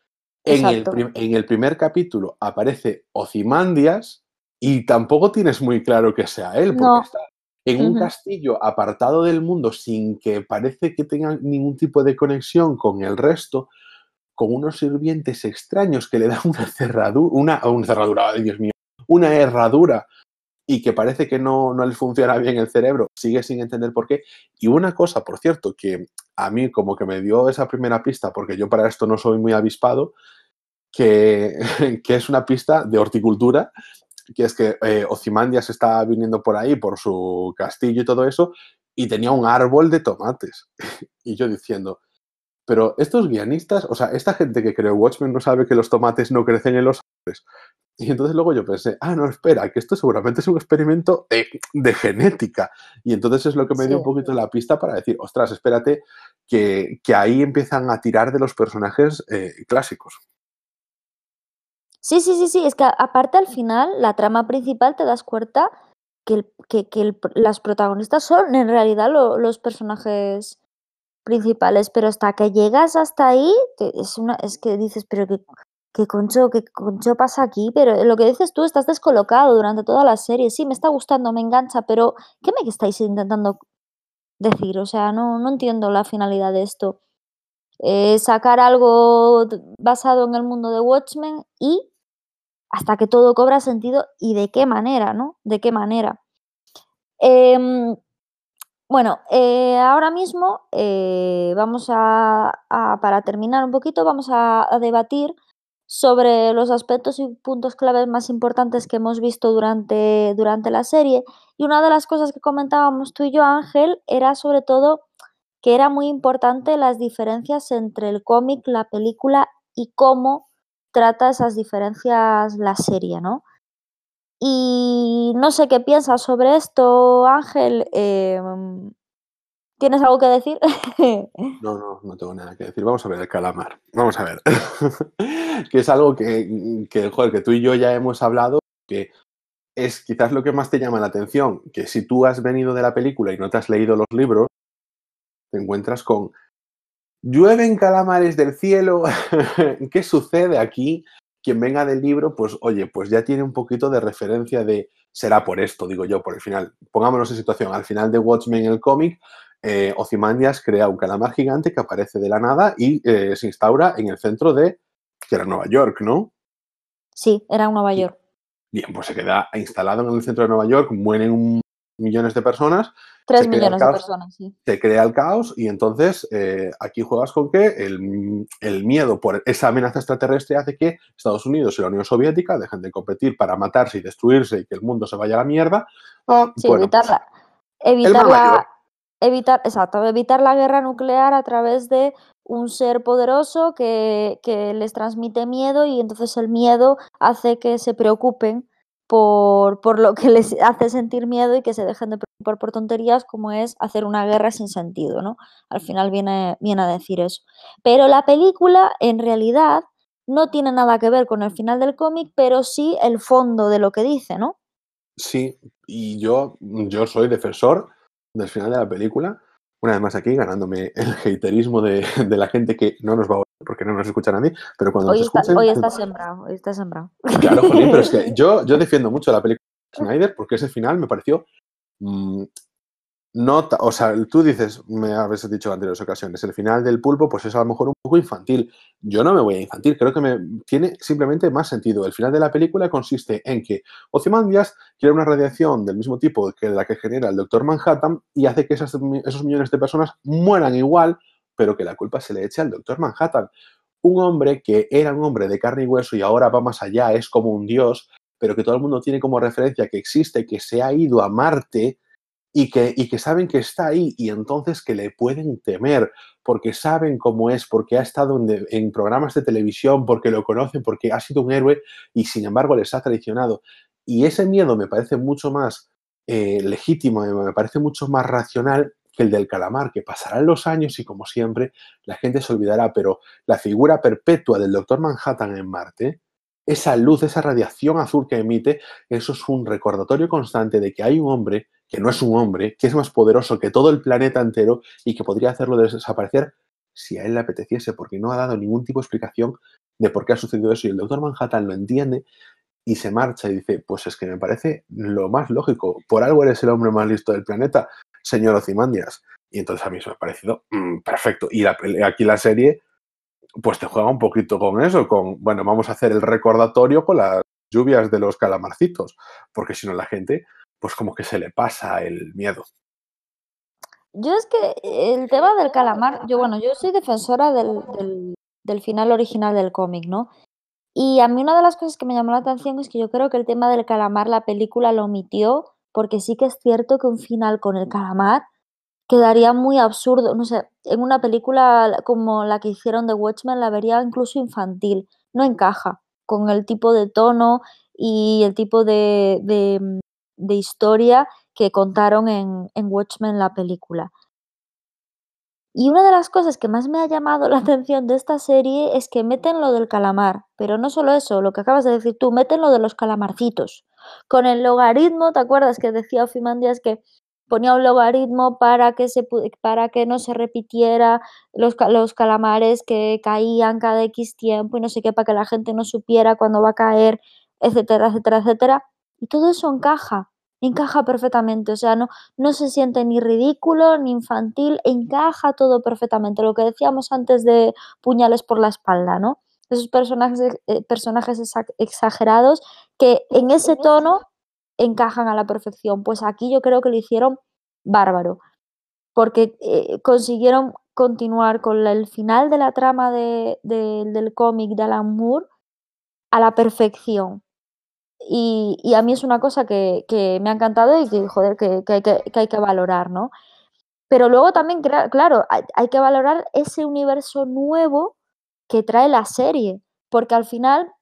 en el, en el, primer capítulo aparece Ozymandias y tampoco tienes muy claro que sea él, porque no. está en un uh -huh. castillo apartado del mundo sin que parece que tenga ningún tipo de conexión con el resto, con unos sirvientes extraños que le dan una cerradura, una, cerradura, ay Dios mío, una herradura y que parece que no, no les funciona bien el cerebro, sigue sin entender por qué. Y una cosa, por cierto, que a mí como que me dio esa primera pista, porque yo para esto no soy muy avispado, que, (laughs) que es una pista de horticultura, que es que eh, Ozymandias está viniendo por ahí, por su castillo y todo eso, y tenía un árbol de tomates. (laughs) y yo diciendo, pero estos guionistas, o sea, esta gente que creó Watchmen no sabe que los tomates no crecen en los árboles. Y entonces luego yo pensé, ah, no, espera, que esto seguramente es un experimento de, de genética. Y entonces es lo que me sí. dio un poquito la pista para decir, ostras, espérate, que, que ahí empiezan a tirar de los personajes eh, clásicos. Sí, sí, sí, sí, es que aparte al final, la trama principal te das cuenta que, el, que, que el, las protagonistas son en realidad lo, los personajes principales, pero hasta que llegas hasta ahí, es, es que dices, pero que, ¿qué concho, qué concho pasa aquí? Pero lo que dices tú, estás descolocado durante toda la serie. Sí, me está gustando, me engancha, pero ¿qué me estáis intentando decir? O sea, no, no entiendo la finalidad de esto. Eh, sacar algo basado en el mundo de Watchmen y hasta que todo cobra sentido y de qué manera, ¿no? De qué manera. Em, bueno, eh, ahora mismo eh, vamos a, para terminar un poquito, vamos a, debatir sobre los aspectos y puntos claves más importantes que hemos visto durante, durante la serie. Y una de las cosas que comentábamos tú y yo, Ángel, era sobre todo que era muy importante las diferencias entre el cómic, la película y cómo trata esas diferencias la serie, ¿no? Y no sé qué piensas sobre esto, Ángel. Em, ¿Tienes algo que decir? (laughs) no, no, no tengo nada que decir. Vamos a ver el calamar. Vamos a ver. (laughs) que es algo que, que, joder, que tú y yo ya hemos hablado, que es quizás lo que más te llama la atención, que si tú has venido de la película y no te has leído los libros, te encuentras con llueven calamares del cielo, (laughs) ¿qué sucede aquí? Quien venga del libro, pues oye, pues ya tiene un poquito de referencia de será por esto, digo yo, por el final. Pongámonos en situación, al final de Watchmen, el cómic, eh, Ozymandias crea un calamar gigante que aparece de la nada y eh, se instaura en el centro de, que era Nueva York, ¿no? Sí, era Nueva York. Bien, pues se queda instalado en el centro de Nueva York, mueren millones de personas. Tres millones de personas, sí. Se crea el caos y entonces eh, aquí juegas con que el, miedo por esa amenaza extraterrestre hace que Estados Unidos y la Unión Soviética dejen de competir para matarse y destruirse y que el mundo se vaya a la mierda. Ah, sí, evitarla. Evitar evitar, exacto, evitar la guerra nuclear a través de un ser poderoso que, que, les transmite miedo y entonces el miedo hace que se preocupen por, por, lo que les hace sentir miedo y que se dejen de preocupar por tonterías como es hacer una guerra sin sentido, ¿no? Al final viene, viene a decir eso. Pero la película en realidad no tiene nada que ver con el final del cómic, pero sí el fondo de lo que dice, ¿no? Sí, y yo, yo soy defensor del final de la película, una vez más aquí ganándome el haterismo de, de la gente que no nos va a oír porque no nos escucha nadie, pero cuando hoy nos está, Hoy está sembrado, hoy está sembrado. Claro, pero es que (laughs) yo, yo defiendo mucho la película de Snyder porque ese final me pareció mm, no, o sea, tú dices, me habéis dicho en anteriores ocasiones, el final del pulpo, pues es a lo mejor un poco infantil. Yo no me voy a infantil, creo que me tiene simplemente más sentido. El final de la película consiste en que Ozymandias quiere una radiación del mismo tipo que la que genera el Doctor Manhattan y hace que esos millones de personas mueran igual, pero que la culpa se le eche al Doctor Manhattan. Un hombre que era un hombre de carne y hueso y ahora va más allá, es como un dios, pero que todo el mundo tiene como referencia que existe, que se ha ido a Marte y que, y que saben que está ahí y entonces que le pueden temer porque saben cómo es, porque ha estado en, programas de televisión, porque lo conocen, porque ha sido un héroe y sin embargo les ha traicionado. Y ese miedo me parece mucho más eh, legítimo, me parece mucho más racional que el del calamar, que pasarán los años y como siempre la gente se olvidará, pero la figura perpetua del Doctor Manhattan en Marte, esa luz, esa radiación azul que emite, eso es un recordatorio constante de que hay un hombre que no es un hombre, que es más poderoso que todo el planeta entero y que podría hacerlo desaparecer si a él le apeteciese, porque no ha dado ningún tipo de explicación de por qué ha sucedido eso. Y el doctor Manhattan lo entiende y se marcha y dice, pues es que me parece lo más lógico, por algo eres el hombre más listo del planeta, señor Ozymandias. Y entonces a mí eso me ha parecido mm, perfecto. Y aquí la serie, pues te juega un poquito con eso, con, bueno, vamos a hacer el recordatorio con las lluvias de los calamarcitos, porque si no la gente pues como que se le pasa el miedo. Yo es que el tema del calamar, yo bueno, yo soy defensora del, del, final original del cómic, ¿no? Y a mí una de las cosas que me llamó la atención es que yo creo que el tema del calamar la película lo omitió, porque sí que es cierto que un final con el calamar quedaría muy absurdo, no sé, en una película como la que hicieron de Watchmen la vería incluso infantil, no encaja con el tipo de tono y el tipo de, de historia que contaron en, en Watchmen la película. Y una de las cosas que más me ha llamado la (laughs) atención de esta serie es que meten lo del calamar, pero no solo eso, lo que acabas de decir tú, meten lo de los calamarcitos. Con el logaritmo, ¿te acuerdas que decía Ofimandias que ponía un logaritmo para que, se, para que no se repitiera los, los calamares que caían cada X tiempo y no sé qué, para que la gente no supiera cuándo va a caer, etcétera, etcétera, etcétera? Y todo eso encaja, encaja perfectamente, o sea, no, no se siente ni ridículo ni infantil, encaja todo perfectamente, lo que decíamos antes de puñales por la espalda, ¿no? Esos personajes, eh, personajes exagerados que en ese tono encajan a la perfección. Pues aquí yo creo que lo hicieron bárbaro, porque eh, consiguieron continuar con el final de la trama de, del cómic de Alan Moore a la perfección. Y, a mí es una cosa que, me ha encantado y que, joder, que, que, hay, que, hay que valorar, ¿no? Pero luego también, claro, hay, hay que valorar ese universo nuevo que trae la serie, porque al final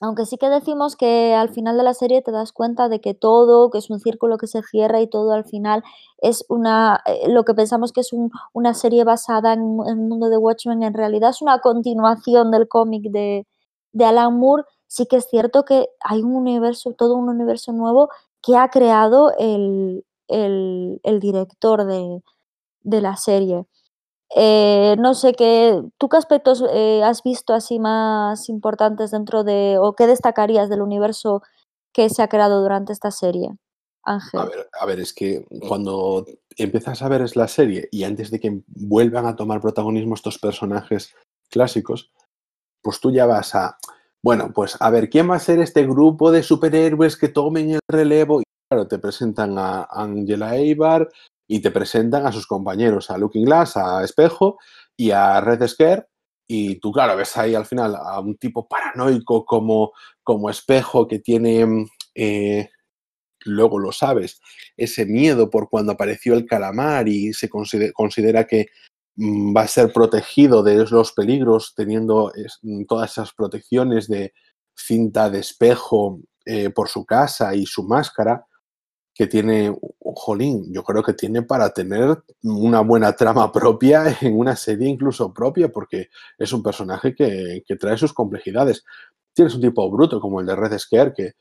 aunque sí que decimos que al final de la serie te das cuenta de que todo, que es un círculo que se cierra y todo al final es una, eh, lo que pensamos que es un, una serie basada en, en, el mundo de Watchmen, en realidad es una continuación del cómic de, de Alan Moore, sí que es cierto que hay un universo, todo un universo nuevo que ha creado el, el, el director de, de la serie. Eh, no sé qué, ¿tú qué aspectos eh, has visto así más importantes dentro de, o qué destacarías del universo que se ha creado durante esta serie, Ángel? A ver, a ver, es que cuando empiezas a ver es la serie y antes de que vuelvan a tomar protagonismo estos personajes clásicos, pues tú ya vas a, bueno, pues a ver, ¿quién va a ser este grupo de superhéroes que tomen el relevo? Y claro, te presentan a Angela Eibar, y te presentan a sus compañeros, a Looking Glass, a Espejo y a Red Scare. Y tú, claro, ves ahí al final a un tipo paranoico como, como Espejo que tiene, eh, luego lo sabes, ese miedo por cuando apareció el calamar y se considera, que va a ser protegido de los peligros teniendo es, todas esas protecciones de cinta de espejo eh, por su casa y su máscara que tiene, jolín, yo creo que tiene para tener una buena trama (laughs) propia en una serie incluso propia, porque es un personaje que, que trae sus complejidades. Tienes un tipo bruto como el de Red Scare, que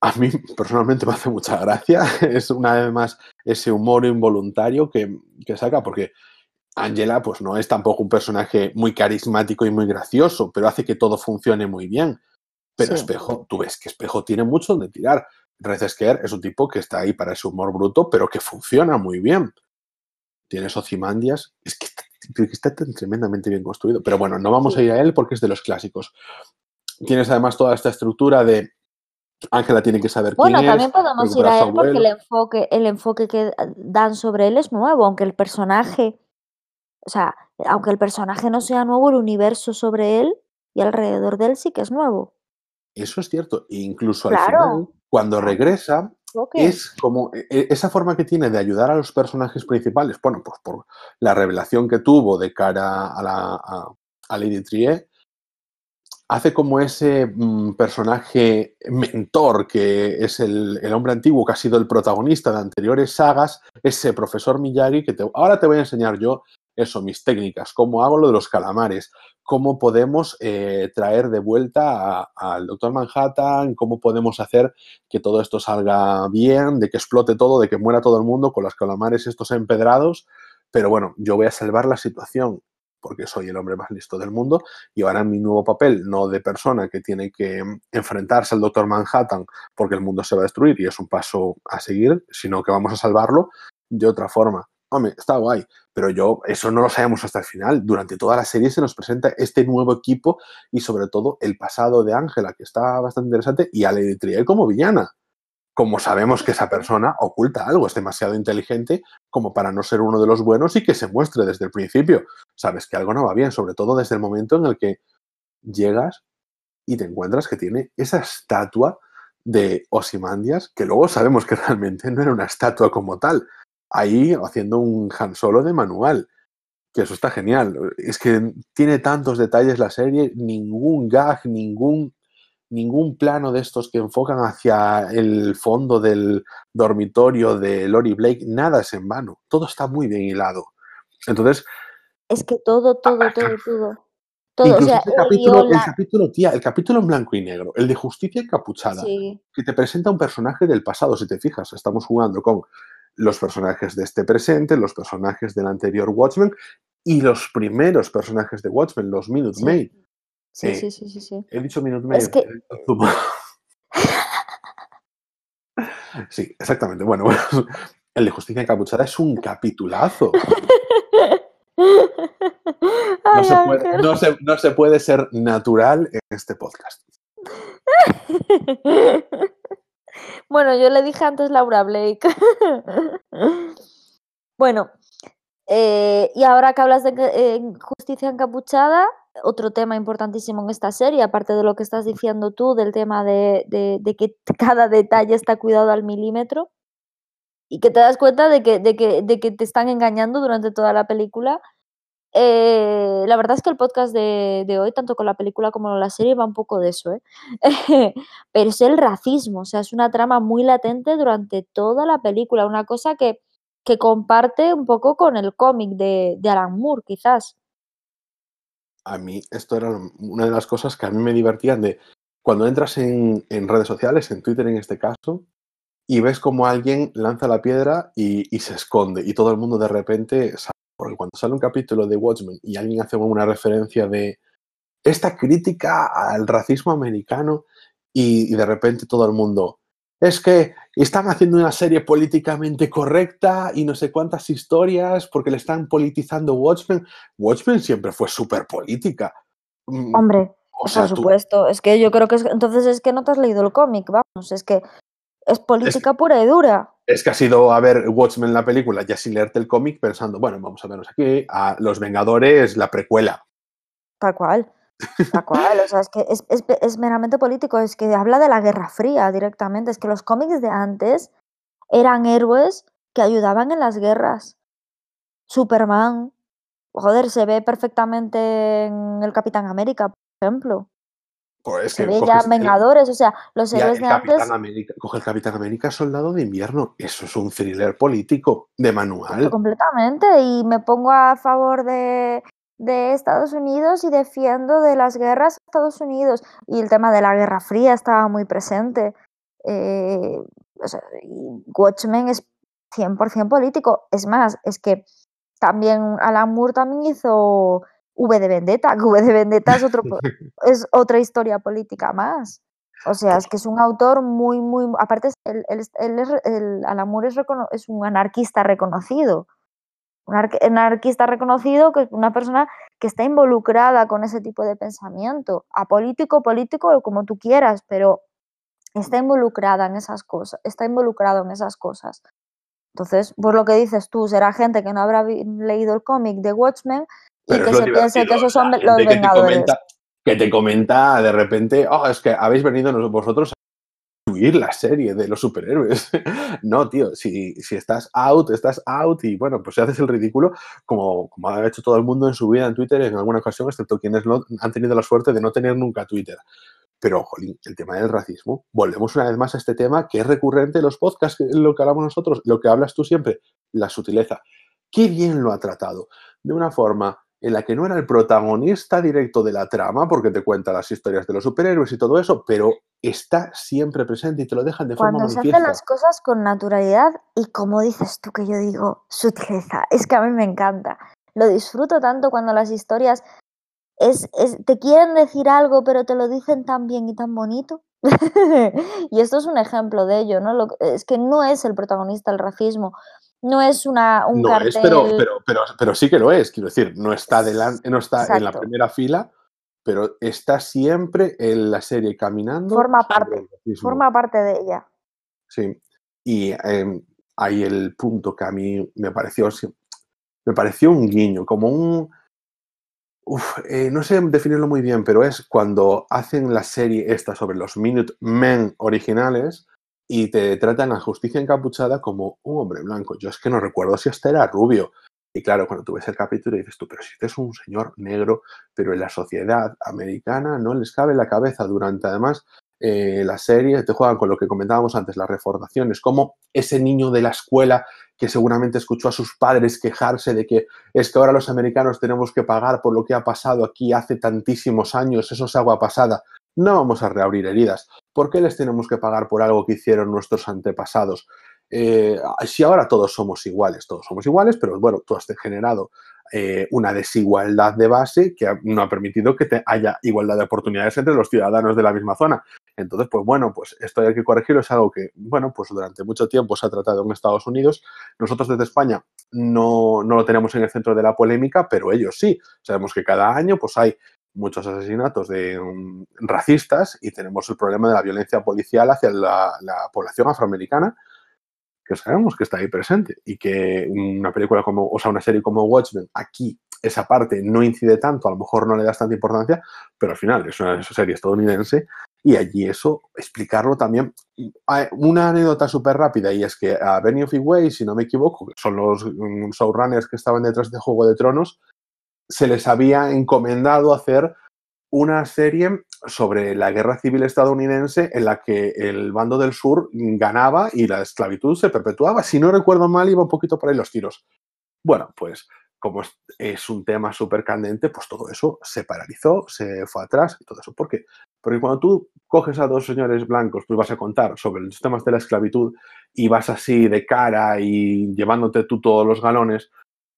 a mí (laughs) personalmente me hace mucha gracia. (laughs) Es una vez más ese humor involuntario que, que saca, porque Angela pues no es tampoco un personaje muy carismático y muy gracioso, pero hace que todo funcione muy bien. Pero sí. Espejo, tú ves que Espejo tiene mucho donde tirar. Red Scare es un tipo que está ahí para ese humor bruto, pero que funciona muy bien. Tienes Ocimandias, es que está, que está tremendamente bien construido. Pero bueno, no vamos a ir a él porque es de los clásicos. Tienes además toda esta estructura de Ángela tiene que saber bueno, quién es. Bueno, también podemos ir a él porque el enfoque, el enfoque que dan sobre él es nuevo, aunque el personaje, o sea, aunque el personaje no sea nuevo, el universo sobre él y alrededor de él sí que es nuevo. Eso es cierto. E incluso claro. al final, cuando regresa, okay. es como esa forma que tiene de ayudar a los personajes principales, bueno, pues por la revelación que tuvo de cara a, la, a, a Lady Trier, hace como ese mmm, personaje mentor que es el, el, hombre antiguo que ha sido el protagonista de anteriores sagas, ese profesor Miyagi que te, ahora te voy a enseñar yo eso, mis técnicas, cómo hago lo de los calamares, cómo podemos eh, traer de vuelta al Doctor Manhattan, cómo podemos hacer que todo esto salga bien, de que explote todo, de que muera todo el mundo con los calamares estos empedrados. Pero bueno, yo voy a salvar la situación porque soy el hombre más listo del mundo y ahora mi nuevo papel, no de persona que tiene que enfrentarse al Doctor Manhattan porque el mundo se va a destruir y es un paso a seguir, sino que vamos a salvarlo de otra forma hombre, está guay, pero yo, eso no lo sabemos hasta el final. Durante toda la serie se nos presenta este nuevo equipo y sobre todo el pasado de Ángela, que está bastante interesante, y a Lady Trier como villana. Como sabemos que esa persona oculta algo, es demasiado inteligente como para no ser uno de los buenos y que se muestre desde el principio. Sabes que algo no va bien, sobre todo desde el momento en el que llegas y te encuentras que tiene esa estatua de Osimandias, que luego sabemos que (laughs) realmente no era una estatua como tal, ahí haciendo un Han Solo de manual. Que eso está genial. Es que tiene tantos detalles la serie, ningún gag, ningún, ningún plano de estos que enfocan hacia el fondo del dormitorio de Lori Blake, nada es en vano. Todo está muy bien hilado. Entonces. Es que todo, todo, todo, todo. Todo, Incluso o sea, el, capítulo, el, capítulo, tía, el capítulo en blanco y negro, el de Justicia Encapuchada, sí. que te presenta un personaje del pasado, si te fijas, estamos jugando con los personajes de este presente, los personajes del anterior Watchmen y los primeros personajes de Watchmen, los Minute Maid. Sí, eh, sí, sí, sí, sí, He dicho Minute Maid. Es que... (laughs) sí, exactamente. Bueno, (laughs) bueno, el de Justicia Encapuchada es un capitulazo. (laughs) No se, puede, no, se, no se puede ser natural en este podcast. Bueno, yo le dije antes Laura Blake. (laughs) bueno, eh, y ahora que hablas de eh, justicia encapuchada, otro tema importantísimo en esta serie, aparte de lo que estás diciendo tú, del tema de, de, que (laughs) cada detalle está cuidado al milímetro y que te das cuenta de que, de que, de que te están engañando durante toda la película. Eh, la verdad es que el podcast de, de, hoy, tanto con la película como con la serie, va un poco de eso, ¿eh? (laughs) pero es el racismo, o sea, es una trama muy latente durante toda la película, una cosa que, que comparte un poco con el cómic de, de Alan Moore, quizás a mí esto era una de las cosas que a mí me divertían de cuando entras en, en redes sociales, en Twitter en este caso, y ves como alguien lanza la piedra y, y, se esconde y todo el mundo de repente. Porque cuando sale un capítulo de Watchmen y alguien hace una referencia de esta crítica al racismo americano y, y de repente todo el mundo, es que están haciendo una serie políticamente correcta y no sé cuántas historias porque le están politizando Watchmen. Watchmen siempre fue súper política. Mm, Hombre, o sea, por supuesto. Tú... Es que yo creo que es, entonces es que no te has leído el cómic, vamos, es que es política es, pura y dura. Es que ha sido a ver Watchmen la película ya sin leerte el cómic pensando, bueno, vamos a vernos aquí, a Los Vengadores, la precuela. Tal cual. Tal cual, o sea, es que es, meramente político, es que habla de la Guerra Fría directamente, es que los cómics de antes eran héroes que ayudaban en las guerras. Superman, joder, se ve perfectamente en el Capitán América, por ejemplo. Pues se ve ya Vengadores, o sea, los héroes de antes. América, coge el Capitán América Soldado de Invierno. Eso es un thriller político de manual. Completamente. Y me pongo a favor de, de Estados Unidos y defiendo de las guerras de Estados Unidos. Y el tema de la Guerra Fría estaba muy presente. Eh, o sea, Watchmen es 100% político. Es más, es que también Alan Moore también hizo V de Vendetta, que V de Vendetta es, otro, (laughs) es otra historia política más. O sea, es que es un autor muy, muy... Aparte, el, Alan Moore es, es un anarquista reconocido un anarquista reconocido que es una persona que está involucrada con ese tipo de pensamiento, apolítico, político o como tú quieras, pero está involucrada en esas cosas, está involucrado en esas cosas. Entonces, por lo que dices tú, será gente que no habrá leído el cómic de Watchmen y que se piense que esos son los que Vengadores. Te comenta, que te comenta de repente, oh, es que habéis venido vosotros la serie de los superhéroes. (laughs) no, tío, si, si, estás out, estás out y bueno, pues si haces el ridículo, como, como ha hecho todo el mundo en su vida en Twitter en alguna ocasión, excepto quienes no, han tenido la suerte de no tener nunca Twitter. Pero, jolín, el tema del racismo, volvemos una vez más a este tema que es recurrente en los podcasts, lo que hablamos nosotros, lo que hablas tú siempre, la sutileza. Qué bien lo ha tratado, de una forma en la que no era el protagonista directo de la trama, porque te cuenta las historias de los superhéroes y todo eso, pero está siempre presente y te lo dejan de Cuando forma se hacen las cosas con naturalidad y como dices tú que yo digo, sutileza, (laughs) es que a mí me encanta. Lo disfruto tanto cuando las historias es, es, te quieren decir algo, pero te lo dicen tan bien y tan bonito. (laughs) y esto es un ejemplo de ello, ¿no? Lo, es que no es el protagonista el racismo, no es una, un no cartel... Es, pero, pero, pero, pero, sí que lo es, quiero decir, no está, delante, no está en la primera fila, pero está siempre en la serie caminando. Forma parte, forma parte de ella. Sí, y eh, hay el punto que a mí me pareció, me pareció un guiño, como un... Eh, no sé definirlo muy bien, pero es cuando hacen la serie esta sobre los Minute Men originales, y te tratan a justicia encapuchada como un hombre blanco. Yo es que no recuerdo si este era rubio. Y claro, cuando tú ves el capítulo dices tú, pero si este es un señor negro, pero en la sociedad americana no les cabe la cabeza durante además eh, la serie, te juegan con lo que comentábamos antes, las reformaciones, como ese niño de la escuela que seguramente escuchó a sus padres quejarse de que es que ahora los americanos tenemos que pagar por lo que ha pasado aquí hace tantísimos años, eso es agua pasada no vamos a reabrir heridas. ¿Por qué les tenemos que pagar por algo que hicieron nuestros antepasados? Eh, si ahora todos somos iguales, todos somos iguales, pero bueno, tú has generado eh, una desigualdad de base que no ha permitido que te haya igualdad de oportunidades entre los ciudadanos de la misma zona. Entonces, pues bueno, pues esto hay que corregirlo, es algo que, bueno, pues durante mucho tiempo se ha tratado en Estados Unidos. Nosotros desde España no, no lo tenemos en el centro de la polémica, pero ellos sí. Sabemos que cada año pues hay muchos asesinatos de um, racistas y tenemos el problema de la violencia policial hacia la, población afroamericana, que sabemos que está ahí presente y que una película como, o sea, una serie como Watchmen, aquí esa parte no incide tanto, a lo mejor no le das tanta importancia, pero al final es una serie estadounidense y allí eso, explicarlo también. Una anécdota súper rápida y es que a Benioff y Way, si no me equivoco, son los um, showrunners que estaban detrás de Juego de Tronos, se les había encomendado hacer una serie sobre la guerra civil estadounidense en la que el bando del sur ganaba y la esclavitud se perpetuaba. Si no recuerdo mal, iba un poquito por ahí los tiros. Bueno, pues como es, un tema súper candente, pues todo eso se paralizó, se fue atrás y todo eso. ¿Por qué? Porque cuando tú coges a dos señores blancos, pues vas a contar sobre los temas de la esclavitud y vas así de cara y llevándote tú todos los galones,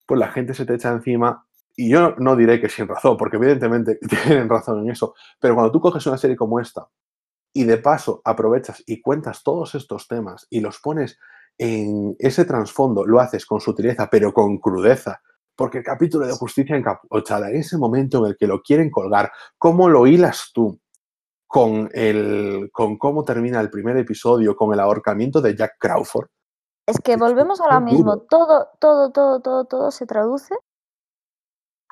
pues la gente se te echa encima. Y yo no diré que sin razón, porque evidentemente (laughs) tienen razón en eso, pero cuando tú coges una serie como esta y de paso aprovechas y cuentas todos estos temas y los pones en ese trasfondo, lo haces con sutileza, pero con crudeza, porque el capítulo de justicia encapuchada, en ese momento en el que lo quieren colgar, ¿cómo lo hilas tú con, el, con cómo termina el primer episodio, con el ahorcamiento de Jack Crawford? Es que volvemos a lo mismo, todo, todo, todo, todo, todo se traduce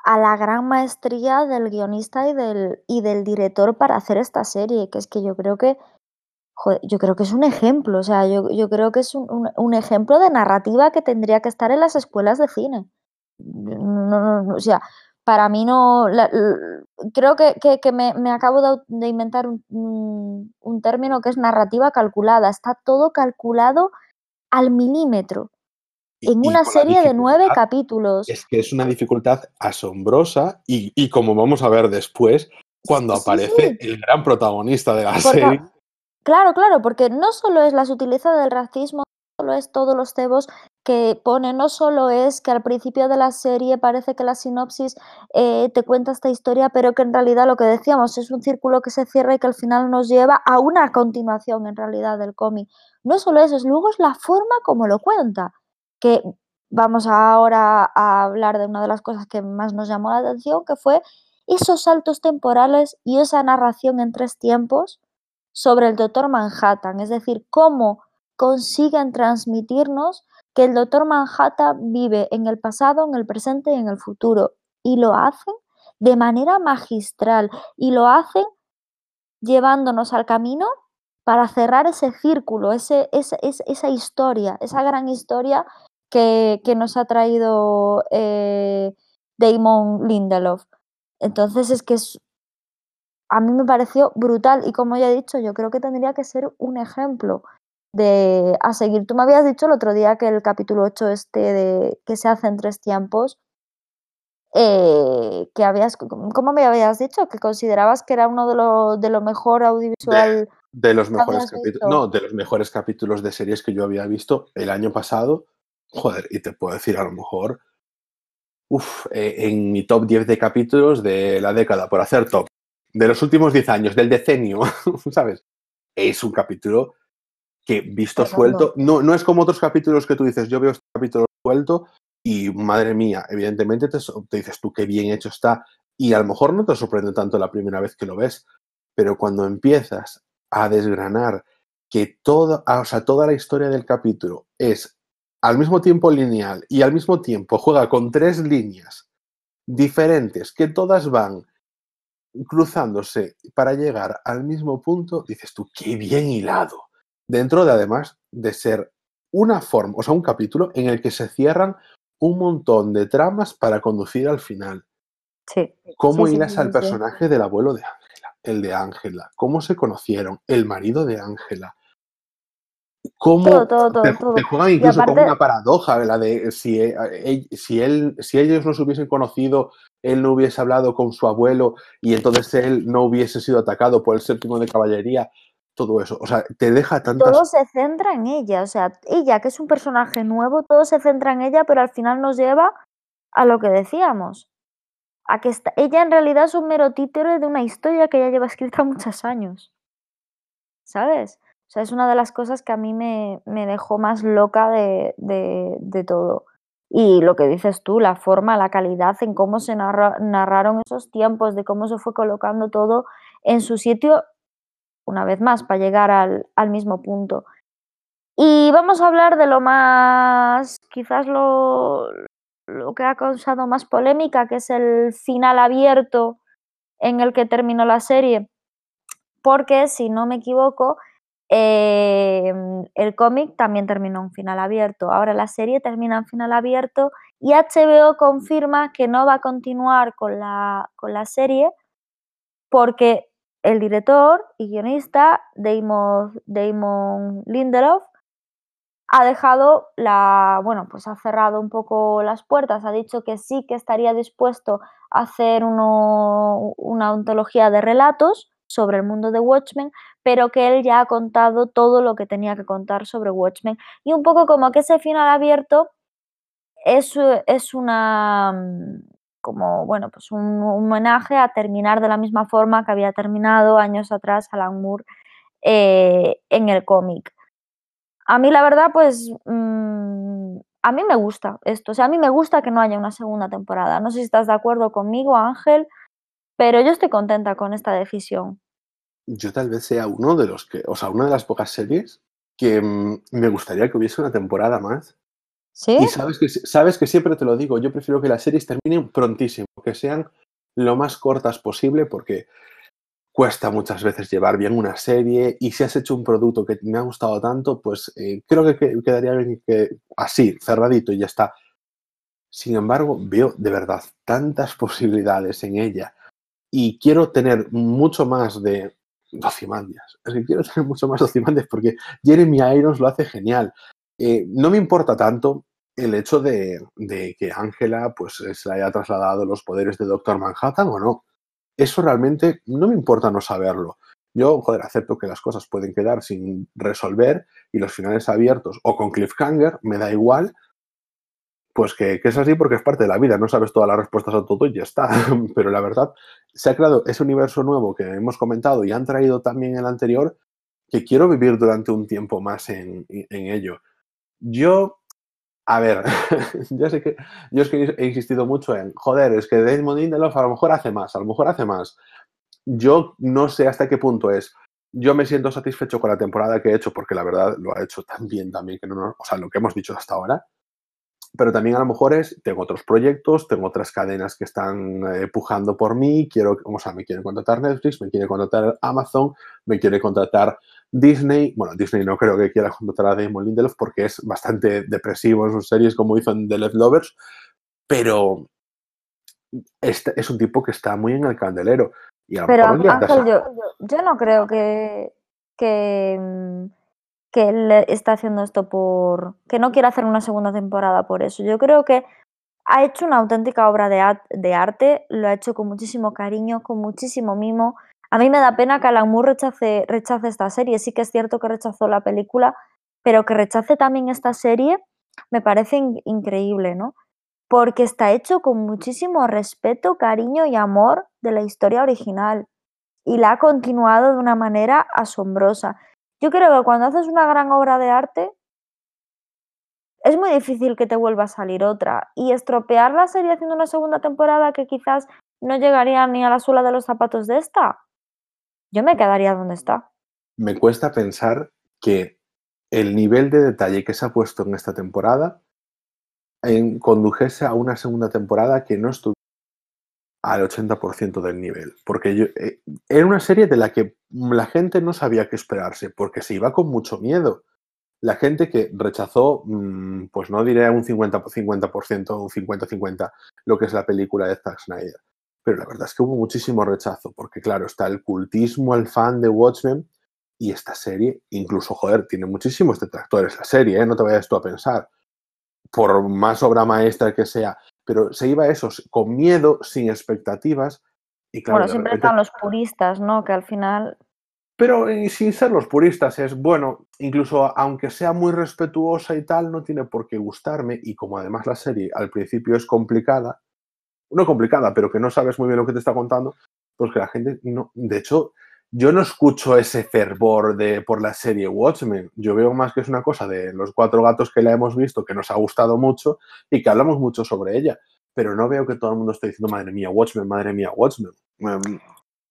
a la gran maestría del guionista y del, y del director para hacer esta serie, que es que yo creo que joder, yo creo que es un ejemplo, o sea, yo, yo creo que es un, un, un, ejemplo de narrativa que tendría que estar en las escuelas de cine no, no, o sea, para mí no, la, creo que, que, que me, me, acabo de, de inventar un, un, término que es narrativa calculada, está todo calculado al milímetro. En una serie de nueve capítulos. Es que es una dificultad asombrosa y, y como vamos a ver después, cuando aparece sí. el gran protagonista de la porque, serie. Claro, claro, porque no solo es la sutileza del racismo, no solo es todos los cebos que pone no solo es que al principio de la serie parece que la sinopsis eh, te cuenta esta historia, pero que en realidad lo que decíamos es un círculo que se cierra y que al final nos lleva a una continuación en realidad del cómic. No solo eso, es luego es la forma como lo cuenta, que vamos ahora a hablar de una de las cosas que más nos llamó la atención, que fue esos saltos temporales y esa narración en tres tiempos sobre el Doctor Manhattan, es decir, cómo consiguen transmitirnos que el Doctor Manhattan vive en el pasado, en el presente y en el futuro. Y lo hacen de manera magistral y lo hacen llevándonos al camino para cerrar ese círculo, ese, esa historia, esa gran historia que, que nos ha traído eh, Damon Lindelof. Entonces es que a mí me pareció brutal y como ya he dicho, yo creo que tendría que ser un ejemplo de a seguir. Tú me habías dicho el otro día que el capítulo 8 este de que se hace en tres tiempos, eh, que habías, ¿cómo me habías dicho? Que considerabas que era uno de lo, de lo mejor audiovisual. De, de los mejores capítulos, no, de los mejores capítulos de series que yo había visto el año pasado. Joder, y te puedo decir a lo mejor, uff, eh, en mi top 10 de capítulos de la década, por hacer top, de los últimos 10 años, del decenio, (laughs) ¿sabes? Es un capítulo que visto suelto, no, no es como otros capítulos que tú dices, yo veo este capítulo suelto y madre mía, evidentemente te, te, dices tú qué bien hecho está y a lo mejor no te sorprende tanto la primera vez que lo ves, pero cuando empiezas a desgranar que toda, o sea, toda la historia del capítulo es al mismo tiempo lineal y al mismo tiempo juega con tres líneas diferentes que todas van cruzándose para llegar al mismo punto, dices tú, qué bien hilado dentro de además de ser una forma, o sea, un capítulo en el que se cierran un montón de tramas para conducir al final. Sí. ¿Cómo sí, sí, al personaje del abuelo de Ángela, el de Ángela? ¿Cómo se conocieron? El marido de Ángela. ¿Cómo todo, todo, todo, te, juegan incluso aparte... con una paradoja, la de si, él, si, él, si ellos no se hubiesen conocido, él no hubiese hablado con su abuelo y entonces él no hubiese sido atacado por el séptimo de caballería todo eso. O sea, te deja tantas... Todo se centra en ella. O sea, ella, que es un personaje nuevo, todo se centra en ella, pero al final nos lleva a lo que decíamos. A que está... ella en realidad es un mero títere de una historia que ya lleva escrita (laughs) muchos años. ¿Sabes? O sea, es una de las cosas que a mí me, me dejó más loca de, de, de todo. Y lo que dices tú, la forma, la calidad en cómo se narraron esos tiempos, de cómo se fue colocando todo en su sitio, una vez más, para llegar al, mismo punto. Y vamos a hablar de lo más, quizás lo, lo que ha causado más polémica, que es el final abierto en el que terminó la serie. Porque, si no me equivoco, em, el cómic también terminó en final abierto. Ahora la serie termina en final abierto y HBO confirma que no va a continuar con la, con la serie porque el director y guionista Damon, Damon Lindelof ha dejado la, bueno, pues ha cerrado un poco las puertas, ha dicho que sí que estaría dispuesto a hacer una ontología de relatos sobre el mundo de Watchmen, pero que él ya ha contado todo lo que tenía que contar sobre Watchmen. Y un poco como que ese final abierto es, es una como bueno, pues un, homenaje a terminar de la misma forma que había terminado años atrás Alan Moore eh, en el cómic a mí la verdad, pues mm, a mí me gusta esto, o sea, a mí me gusta que no haya una segunda temporada. No sé si estás de acuerdo conmigo, Ángel, pero yo estoy contenta con esta decisión. Yo tal vez sea uno de los que, o sea, una de las pocas series que mm, me gustaría que hubiese una temporada más. Y sabes que, sabes que siempre te lo digo, yo prefiero que las series terminen prontísimo, que sean lo más cortas posible, porque cuesta muchas veces llevar bien una serie y si has hecho un producto que me ha gustado tanto, pues eh, creo que quedaría bien que así, cerradito y ya está. Sin embargo, veo de verdad tantas (laughs) posibilidades en ella y quiero tener mucho más de Docimandias. Es que quiero tener mucho más Docimandias porque Jeremy Irons lo hace genial. Eh, no me importa tanto el hecho de, que Ángela pues, se haya trasladado los poderes de Doctor Manhattan o no eso realmente no me importa no saberlo. Yo, joder, acepto que las cosas pueden quedar sin resolver y los finales abiertos o con cliffhanger, me da igual, pues que, es así porque es parte de la vida, no sabes todas las respuestas a todo y ya está. (laughs) Pero la verdad, se ha creado ese universo nuevo que hemos comentado y han traído también el anterior, que quiero vivir durante un tiempo más en, en ello. Yo a ver, (laughs) yo sé que yo es que he insistido mucho en, joder, es que Damon Lindelof a lo mejor hace más, a lo mejor hace más. Yo no sé hasta qué punto es. Yo me siento satisfecho con la temporada que he hecho porque la verdad lo ha hecho tan bien también que no, o sea, lo que hemos dicho hasta ahora. Pero también a lo mejor es, tengo otros proyectos, tengo otras cadenas que están eh, pujando por mí, quiero, o sea, me quiere contratar Netflix, me quiere contratar Amazon, me quiere contratar Disney, bueno, Disney no creo que quiera contratar a Damon Lindelof porque es bastante depresivo en sus series, como hizo en The Left Lovers, pero este es un tipo que está muy en el candelero. Y pero Ángel, yo, no creo que, que, mm, que él está haciendo esto por... que no quiere hacer una segunda temporada por eso. Yo creo que ha hecho una auténtica obra de, de arte, lo ha hecho con muchísimo cariño, con muchísimo mimo a mí me da pena que Alan rechace, rechace esta serie. Sí que es cierto que rechazó la película, pero que rechace también esta serie me parece increíble, ¿no? Porque está hecho con muchísimo respeto, cariño y amor de la historia original y la ha continuado de una manera asombrosa. Yo creo que cuando haces una gran obra de arte es muy difícil que te vuelva a salir otra y estropear la serie haciendo una segunda temporada que quizás no llegaría ni a la suela de los zapatos de esta, yo me quedaría donde está. Me cuesta pensar que el nivel de detalle que se ha puesto en esta temporada en, condujese a una segunda temporada que no estuviera al 80% del nivel. Porque yo, eh, era una serie de la que la gente no sabía qué esperarse, porque se iba con mucho miedo. La gente que rechazó, mm, pues no diré un 50%, un 50-50, lo que es la película de Zack Snyder pero la verdad es que hubo muchísimo rechazo, porque claro, está el cultismo al fan de Watchmen y esta serie, incluso, joder, tiene muchísimos detractores la serie, ¿eh? no te vayas tú a pensar, por más obra maestra que sea, pero se iba a eso, con miedo, sin expectativas. Y claro, bueno, siempre están los puristas, ¿no? Que al final... Pero sin ser los puristas, es bueno, incluso aunque sea muy respetuosa y tal, no tiene por qué gustarme. Y como además la serie al principio es complicada, no complicada, pero que no sabes muy bien lo que te está contando, pues que la gente no. De hecho, yo no escucho ese fervor de, por la serie Watchmen. Yo veo más que es una cosa de los cuatro gatos que la hemos visto, que nos ha gustado mucho y que hablamos mucho sobre ella. Pero no veo que todo el mundo esté diciendo, madre mía, Watchmen, madre mía, Watchmen. Em,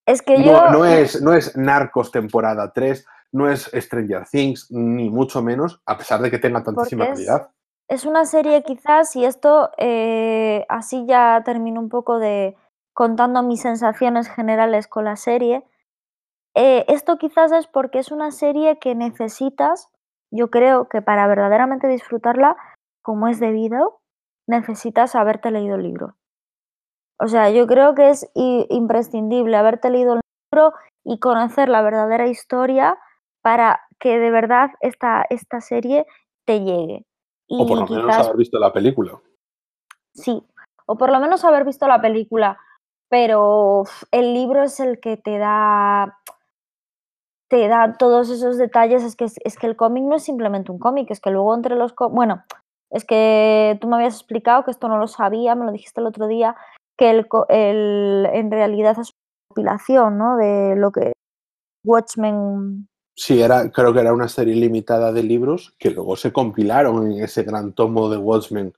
Es que no, yo. no es, no es Narcos temporada 3, no es Stranger Things, ni mucho menos, a pesar de que tenga tantísima calidad. Es una serie quizás, y esto eh, así ya termino un poco de contando mis sensaciones generales con la serie. Eh, esto quizás es porque es una serie que necesitas, yo creo que para verdaderamente disfrutarla como es debido, necesitas haberte leído el libro. O sea, yo creo que es imprescindible haberte leído el libro y conocer la verdadera historia para que de verdad esta, esta serie te llegue. O por lo menos haber visto la película. Sí, o por lo menos haber visto la película, pero el libro es el que te da, te da todos esos detalles. Es que, es, que el cómic no es simplemente un cómic, es que luego entre los... Bueno, es que tú me habías explicado que esto no lo sabía, me lo dijiste el otro día, que el, el, en realidad es una compilación, ¿no? De lo que Watchmen... Sí, era, creo que era una serie limitada de libros que luego se compilaron en ese gran tomo de Watchmen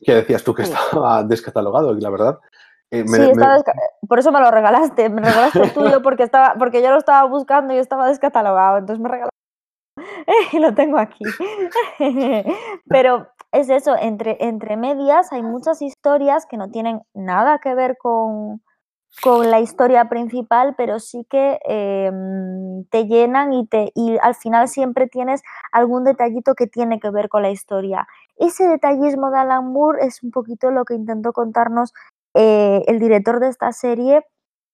que decías tú que estaba descatalogado, y la verdad. eh, me- Sí, estaba por eso me lo regalaste, me regalaste el tuyo porque, estaba, porque yo lo estaba buscando y estaba descatalogado, entonces me regalaste (laughs) y lo tengo aquí. (laughs) Pero es eso, entre, entre medias hay muchas historias que no tienen nada que ver con, con la historia principal, pero sí que em, te llenan y, te, y al final siempre tienes algún detallito que tiene que ver con la historia. Ese detallismo de Alan Moore es un poquito lo que intentó contarnos eh, el director de esta serie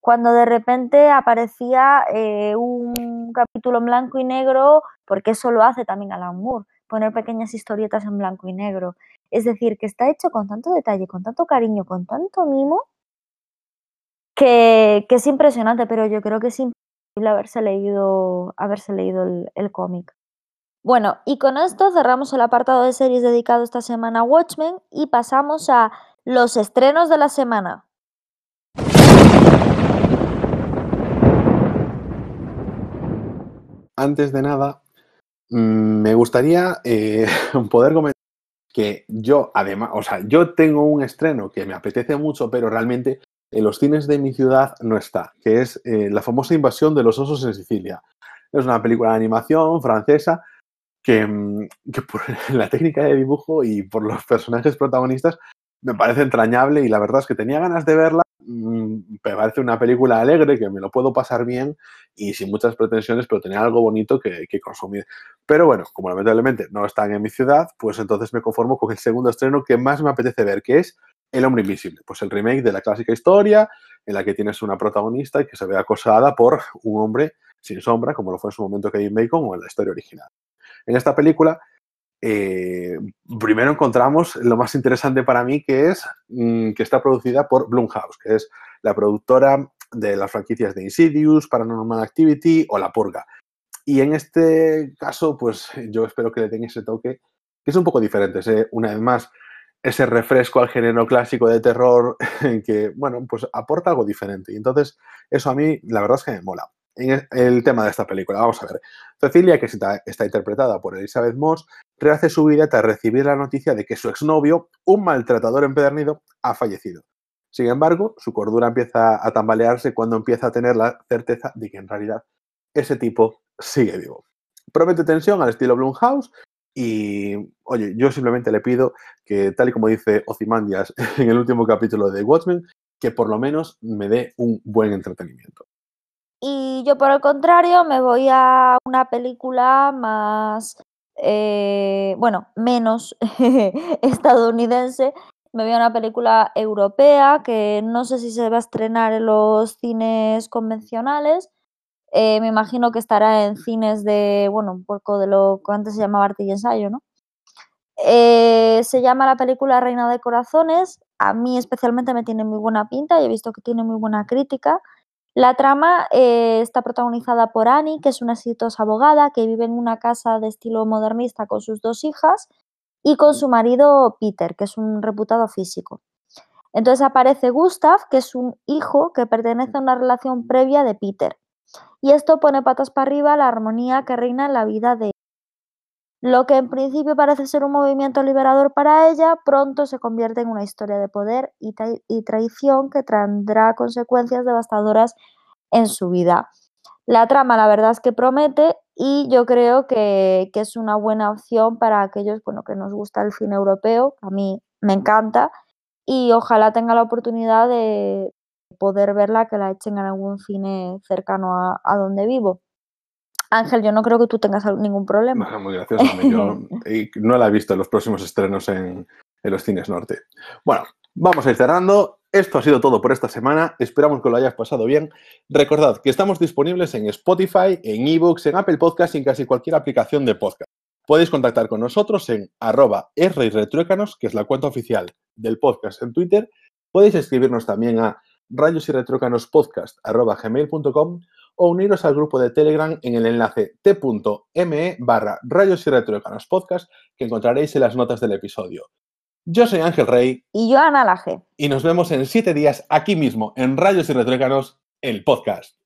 cuando de repente aparecía eh, un capítulo en blanco y negro, porque eso lo hace también Alan Moore, poner pequeñas historietas en blanco y negro. Es decir, que está hecho con tanto detalle, con tanto cariño, con tanto mimo, que, es impresionante, pero yo creo que es imposible haberse leído, haberse leído el, el cómic. Bueno, y con esto cerramos el apartado de series dedicado esta semana a Watchmen y pasamos a los estrenos de la semana. Antes de nada, mm, me gustaría eh, (laughs) poder comentar que yo, además, o sea, yo tengo un estreno que me apetece mucho, pero realmente en los cines de mi ciudad no está, que es eh, la famosa invasión de los osos en Sicilia. Es una película de animación francesa que, mm, por (laughs) la técnica de dibujo y por los personajes protagonistas me parece entrañable y la verdad es que tenía ganas de verla. mm, Me parece una película alegre, que me lo puedo pasar bien y sin muchas pretensiones, pero tenía algo bonito que, que consumir. Pero bueno, como lamentablemente no están en mi ciudad, pues entonces me conformo con el segundo estreno que más me apetece ver, que es El hombre invisible. Pues el remake de la clásica historia en la que tienes una protagonista y que se ve acosada por un hombre sin sombra, como lo fue en su momento Kevin Bacon o en la historia original. En esta película, eh, primero encontramos lo más interesante para mí, que es mm, que está producida por Blumhouse, que es la productora de las franquicias de Insidious, Paranormal Activity o La Purga. Y en este caso, pues yo espero que le den ese toque, que es un poco diferente, ese- una vez más, ese refresco al género clásico de terror (laughs) que, bueno, pues aporta algo diferente. Y entonces, eso a mí, la verdad es que me mola. En el, el tema de esta película, vamos a ver. Cecilia, que está, está interpretada por Elizabeth Moss, rehace su vida tras recibir la noticia de que su exnovio, un maltratador empedernido, ha fallecido. Sin embargo, su cordura empieza a tambalearse cuando empieza a tener la certeza de que en realidad ese tipo sigue vivo. Promete tensión al estilo Blumhouse y, oye, yo simplemente le pido que, tal y como dice Ozymandias (laughs) en el último capítulo de Watchmen, que por lo menos me dé un buen entretenimiento. Y yo, por el contrario, me voy a una película más, eh, bueno, menos (laughs) estadounidense. Me voy a una película europea que no sé si se va a estrenar en los cines convencionales. Eh, me imagino que estará en cines de, bueno, un poco de lo que antes se llamaba arte y ensayo, ¿no? Eh, se llama la película Reina de Corazones. A mí especialmente me tiene muy buena pinta y he visto que tiene muy buena crítica. La trama eh, está protagonizada por Annie, que es una exitosa abogada que vive en una casa de estilo modernista con sus dos hijas y con su marido Peter, que es un reputado físico. Entonces aparece Gustav, que es un hijo que pertenece a una relación previa de Peter. Y esto pone patas para arriba la armonía que reina en la vida de lo que en principio parece ser un movimiento liberador para ella, pronto se convierte en una historia de poder y, y traición que tendrá consecuencias devastadoras en su vida. La trama, la verdad es que promete y yo creo que, que, es una buena opción para aquellos bueno, que nos gusta el cine europeo, a mí me encanta, y ojalá tenga la oportunidad de poder verla, que la echen en algún cine cercano a, a donde vivo. Ángel, yo no creo que tú tengas ningún problema. muy gracioso. Yo (laughs) no la he visto en los próximos estrenos en, en los cines norte. Bueno, vamos a ir cerrando. Esto ha sido todo por esta semana. Esperamos que lo hayas pasado bien. Recordad que estamos disponibles en Spotify, en eBooks, en Apple Podcasts y en casi cualquier aplicación de podcast. Podéis contactar con nosotros en arroba que es la cuenta oficial del podcast en Twitter. Podéis escribirnos también a rayos y gmail.com o uniros al grupo de Telegram en el enlace t.me barra rayos y retruécanos podcast que encontraréis en las notas del episodio. Yo soy Ángel Rey. Y yo Ana Laje. Y nos vemos en siete días aquí mismo en Rayos y Retruécanos, el podcast.